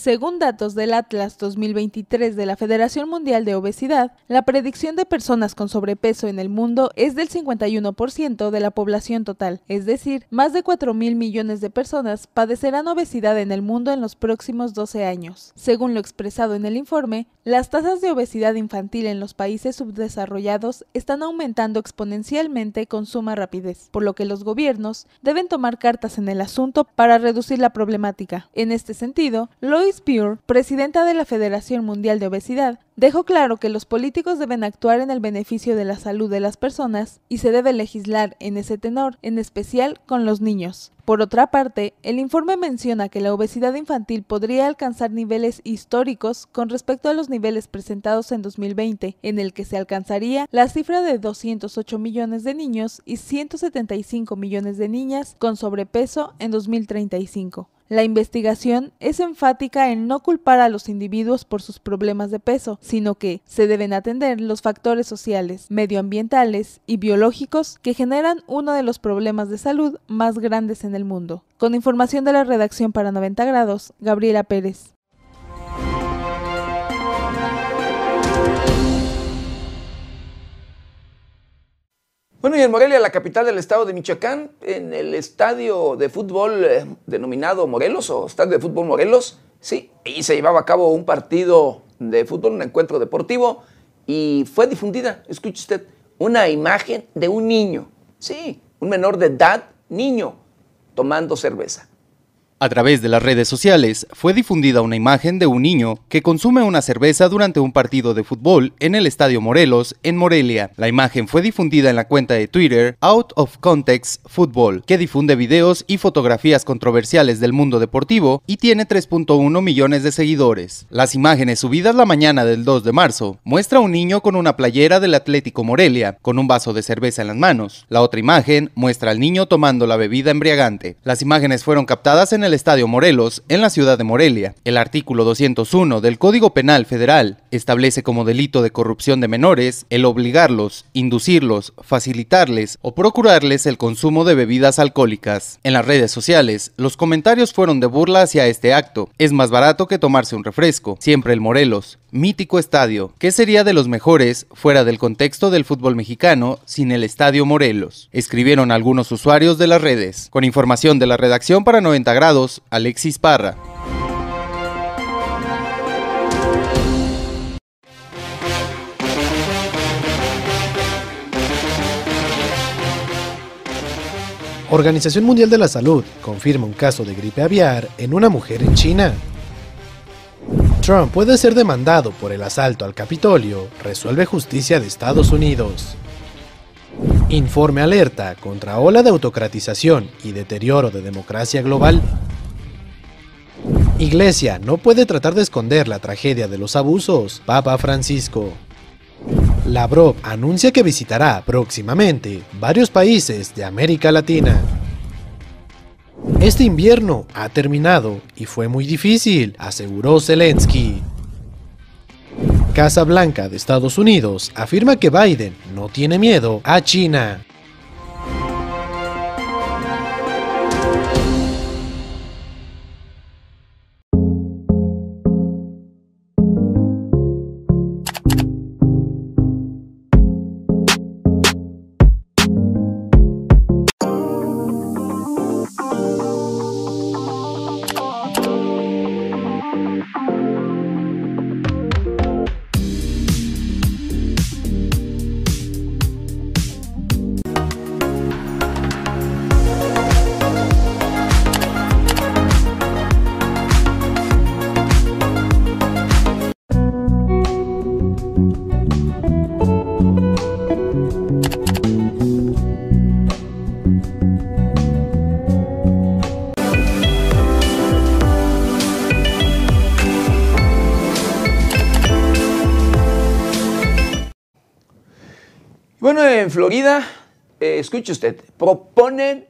Según datos del Atlas 2023 de la Federación Mundial de Obesidad, la predicción de personas con sobrepeso en el mundo es del 51% de la población total, es decir, más de 4 mil millones de personas padecerán obesidad en el mundo en los próximos 12 años. Según lo expresado en el informe, las tasas de obesidad infantil en los países subdesarrollados están aumentando exponencialmente con suma rapidez, por lo que los gobiernos deben tomar cartas en el asunto para reducir la problemática. En este sentido, Lois Pure, presidenta de la Federación Mundial de Obesidad, dejó claro que los políticos deben actuar en el beneficio de la salud de las personas y se debe legislar en ese tenor, en especial con los niños. Por otra parte, el informe menciona que la obesidad infantil podría alcanzar niveles históricos con respecto a los niveles presentados en 2020, en el que se alcanzaría la cifra de 208 millones de niños y 175 millones de niñas con sobrepeso en 2035. La investigación es enfática en no culpar a los individuos por sus problemas de peso, sino que se deben atender los factores sociales, medioambientales y biológicos que generan uno de los problemas de salud más grandes en el mundo. Con información de la redacción para 90 grados, Gabriela Pérez. Bueno, y en Morelia, la capital del estado de Michoacán, en el estadio de fútbol eh, denominado Morelos o Estadio de Fútbol Morelos, sí, y se llevaba a cabo un partido de fútbol, un encuentro deportivo, y fue difundida, escuche usted, una imagen de un niño, sí, un menor de edad, niño, tomando cerveza. A través de las redes sociales fue difundida una imagen de un niño que consume una cerveza durante un partido de fútbol en el Estadio Morelos, en Morelia. La imagen fue difundida en la cuenta de Twitter Out of Context Football, que difunde videos y fotografías controversiales del mundo deportivo y tiene 3.1 millones de seguidores. Las imágenes subidas la mañana del 2 de marzo muestra a un niño con una playera del Atlético Morelia, con un vaso de cerveza en las manos. La otra imagen muestra al niño tomando la bebida embriagante. Las imágenes fueron captadas en el Estadio Morelos, en la ciudad de Morelia. El artículo 201 del Código Penal Federal establece como delito de corrupción de menores el obligarlos, inducirlos, facilitarles o procurarles el consumo de bebidas alcohólicas. En las redes sociales, los comentarios fueron de burla hacia este acto. Es más barato que tomarse un refresco. Siempre el Morelos. Mítico estadio. ¿Qué sería de los mejores fuera del contexto del fútbol mexicano sin el Estadio Morelos? Escribieron algunos usuarios de las redes. Con información de la redacción para 90 grados, Alexis Parra. Organización Mundial de la Salud confirma un caso de gripe aviar en una mujer en China. Trump puede ser demandado por el asalto al Capitolio, resuelve justicia de Estados Unidos. Informe alerta contra ola de autocratización y deterioro de democracia global. Iglesia no puede tratar de esconder la tragedia de los abusos. Papa Francisco. Lavrov anuncia que visitará próximamente varios países de América Latina. Este invierno ha terminado y fue muy difícil, aseguró Zelensky. Casa Blanca de Estados Unidos afirma que Biden no tiene miedo a China. En Florida, eh, escuche usted, proponen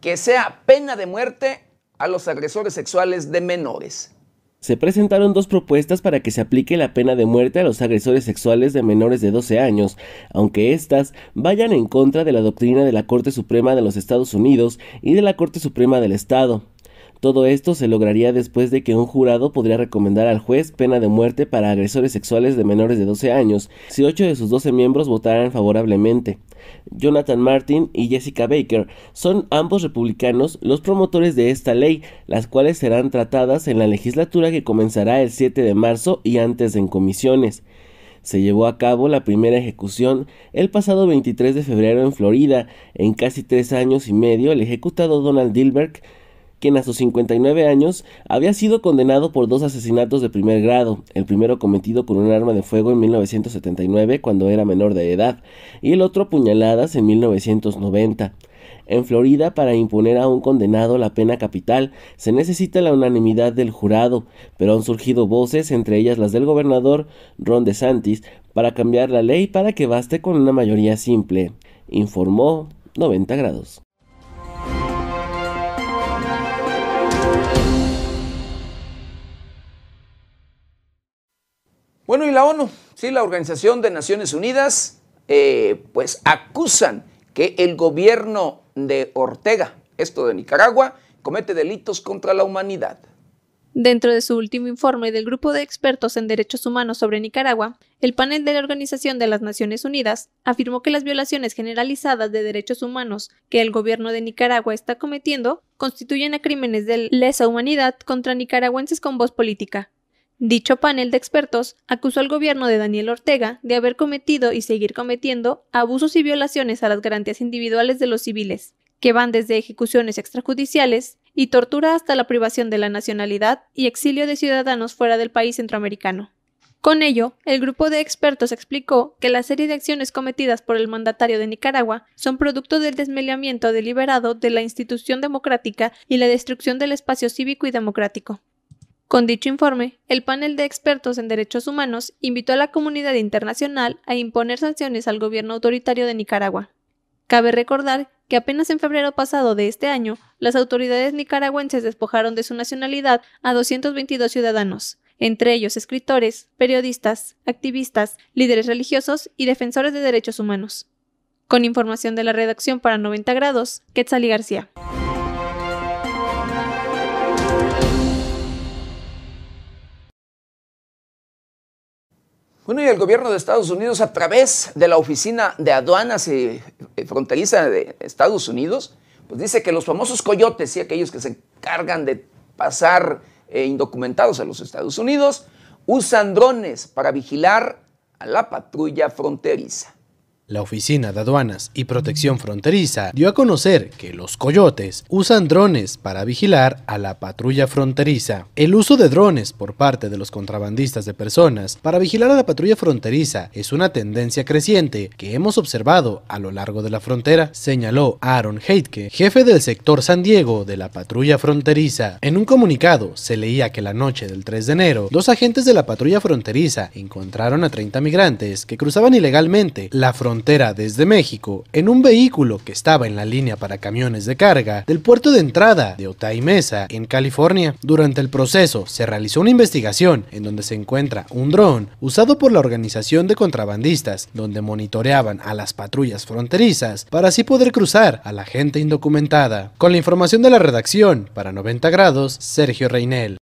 que sea pena de muerte a los agresores sexuales de menores. Se presentaron dos propuestas para que se aplique la pena de muerte a los agresores sexuales de menores de 12 años, aunque éstas vayan en contra de la doctrina de la Corte Suprema de los Estados Unidos y de la Corte Suprema del Estado. Todo esto se lograría después de que un jurado podría recomendar al juez pena de muerte para agresores sexuales de menores de 12 años si ocho de sus 12 miembros votaran favorablemente. Jonathan Martin y Jessica Baker son ambos republicanos los promotores de esta ley, las cuales serán tratadas en la legislatura que comenzará el 7 de marzo y antes en comisiones. Se llevó a cabo la primera ejecución el pasado 23 de febrero en Florida. En casi tres años y medio, el ejecutado Donald Dilberg quien a sus 59 años había sido condenado por dos asesinatos de primer grado, el primero cometido con un arma de fuego en 1979 cuando era menor de edad y el otro puñaladas en 1990. En Florida, para imponer a un condenado la pena capital, se necesita la unanimidad del jurado, pero han surgido voces, entre ellas las del gobernador Ron DeSantis, para cambiar la ley para que baste con una mayoría simple, informó 90 grados. Bueno, y la ONU, sí, la Organización de Naciones Unidas, eh, pues acusan que el gobierno de Ortega, esto de Nicaragua, comete delitos contra la humanidad. Dentro de su último informe del Grupo de Expertos en Derechos Humanos sobre Nicaragua, el panel de la Organización de las Naciones Unidas afirmó que las violaciones generalizadas de derechos humanos que el gobierno de Nicaragua está cometiendo constituyen a crímenes de lesa humanidad contra nicaragüenses con voz política, Dicho panel de expertos acusó al gobierno de Daniel Ortega de haber cometido y seguir cometiendo abusos y violaciones a las garantías individuales de los civiles, que van desde ejecuciones extrajudiciales y tortura hasta la privación de la nacionalidad y exilio de ciudadanos fuera del país centroamericano. Con ello, el grupo de expertos explicó que la serie de acciones cometidas por el mandatario de Nicaragua son producto del desmeleamiento deliberado de la institución democrática y la destrucción del espacio cívico y democrático. Con dicho informe, el panel de expertos en derechos humanos invitó a la comunidad internacional a imponer sanciones al gobierno autoritario de Nicaragua. Cabe recordar que apenas en febrero pasado de este año, las autoridades nicaragüenses despojaron de su nacionalidad a 222 ciudadanos, entre ellos escritores, periodistas, activistas, líderes religiosos y defensores de derechos humanos. Con información de la redacción para 90 grados, Quetzalí García. Bueno, y el gobierno de Estados Unidos, a través de la Oficina de Aduanas y Fronteriza de Estados Unidos, pues dice que los famosos coyotes y aquellos que se encargan de pasar eh, indocumentados a los Estados Unidos, usan drones para vigilar a la patrulla fronteriza. La Oficina de Aduanas y Protección Fronteriza dio a conocer que los coyotes usan drones para vigilar a la patrulla fronteriza. El uso de drones por parte de los contrabandistas de personas para vigilar a la patrulla fronteriza es una tendencia creciente que hemos observado a lo largo de la frontera, señaló Aaron Heitke, jefe del sector San Diego de la patrulla fronteriza. En un comunicado se leía que la noche del 3 de enero, dos agentes de la patrulla fronteriza encontraron a 30 migrantes que cruzaban ilegalmente la frontera frontera desde México en un vehículo que estaba en la línea para camiones de carga del puerto de entrada de Otay Mesa, en California. Durante el proceso se realizó una investigación en donde se encuentra un dron usado por la organización de contrabandistas, donde monitoreaban a las patrullas fronterizas para así poder cruzar a la gente indocumentada. Con la información de la redacción, para 90 grados, Sergio Reinel.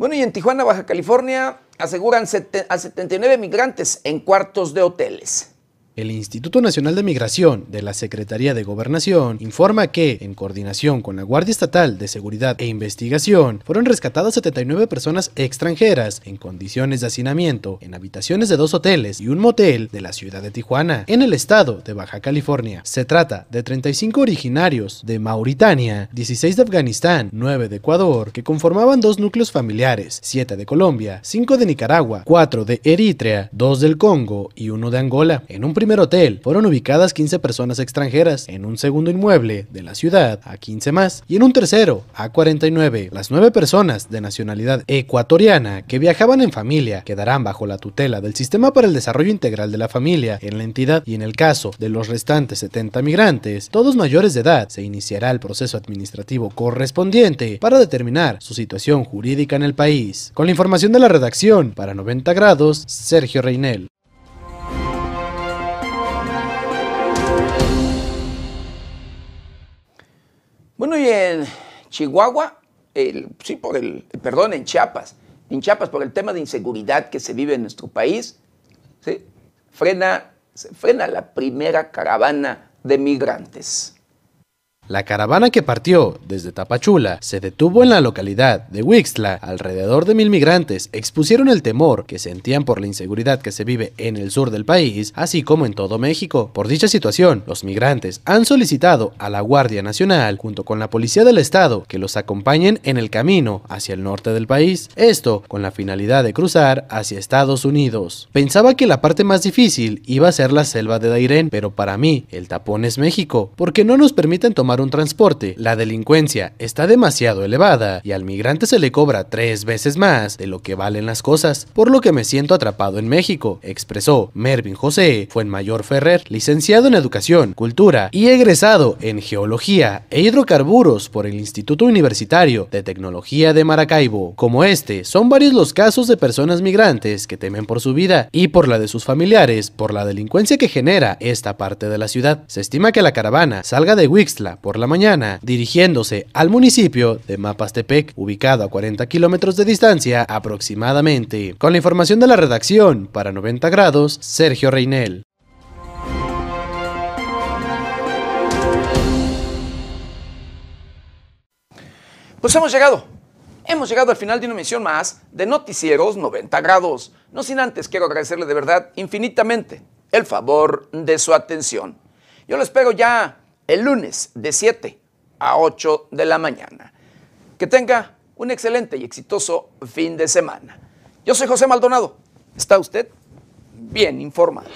Bueno, y en Tijuana, Baja California, aseguran a 79 migrantes en cuartos de hoteles. El Instituto Nacional de Migración de la Secretaría de Gobernación informa que, en coordinación con la Guardia Estatal de Seguridad e Investigación, fueron rescatadas 79 personas extranjeras en condiciones de hacinamiento en habitaciones de dos hoteles y un motel de la ciudad de Tijuana, en el estado de Baja California. Se trata de 35 originarios de Mauritania, 16 de Afganistán, 9 de Ecuador, que conformaban dos núcleos familiares, 7 de Colombia, 5 de Nicaragua, 4 de Eritrea, 2 del Congo y 1 de Angola. En un primer primer hotel fueron ubicadas 15 personas extranjeras, en un segundo inmueble de la ciudad a 15 más y en un tercero a 49. Las nueve personas de nacionalidad ecuatoriana que viajaban en familia quedarán bajo la tutela del Sistema para el Desarrollo Integral de la Familia en la entidad y en el caso de los restantes 70 migrantes, todos mayores de edad, se iniciará el proceso administrativo correspondiente para determinar su situación jurídica en el país. Con la información de la redacción, para 90 grados, Sergio Reinel. Bueno, y en Chihuahua, sí, por el, perdón, en Chiapas, en Chiapas por el tema de inseguridad que se vive en nuestro país, ¿sí? frena, se frena la primera caravana de migrantes. La caravana que partió desde Tapachula se detuvo en la localidad de Huixtla. Alrededor de mil migrantes expusieron el temor que sentían por la inseguridad que se vive en el sur del país, así como en todo México. Por dicha situación, los migrantes han solicitado a la Guardia Nacional, junto con la Policía del Estado, que los acompañen en el camino hacia el norte del país. Esto con la finalidad de cruzar hacia Estados Unidos. Pensaba que la parte más difícil iba a ser la selva de Dairén, pero para mí el tapón es México, porque no nos permiten tomar un transporte, la delincuencia está demasiado elevada y al migrante se le cobra tres veces más de lo que valen las cosas, por lo que me siento atrapado en México, expresó Mervin José Mayor Ferrer, licenciado en Educación, Cultura y egresado en Geología e Hidrocarburos por el Instituto Universitario de Tecnología de Maracaibo. Como este, son varios los casos de personas migrantes que temen por su vida y por la de sus familiares por la delincuencia que genera esta parte de la ciudad. Se estima que la caravana salga de Wixla por la mañana, dirigiéndose al municipio de Mapastepec, ubicado a 40 kilómetros de distancia aproximadamente. Con la información de la redacción, para 90 grados, Sergio Reinel. Pues hemos llegado. Hemos llegado al final de una emisión más de Noticieros 90 grados. No sin antes quiero agradecerle de verdad infinitamente el favor de su atención. Yo lo espero ya el lunes de 7 a 8 de la mañana. Que tenga un excelente y exitoso fin de semana. Yo soy José Maldonado. ¿Está usted bien informado?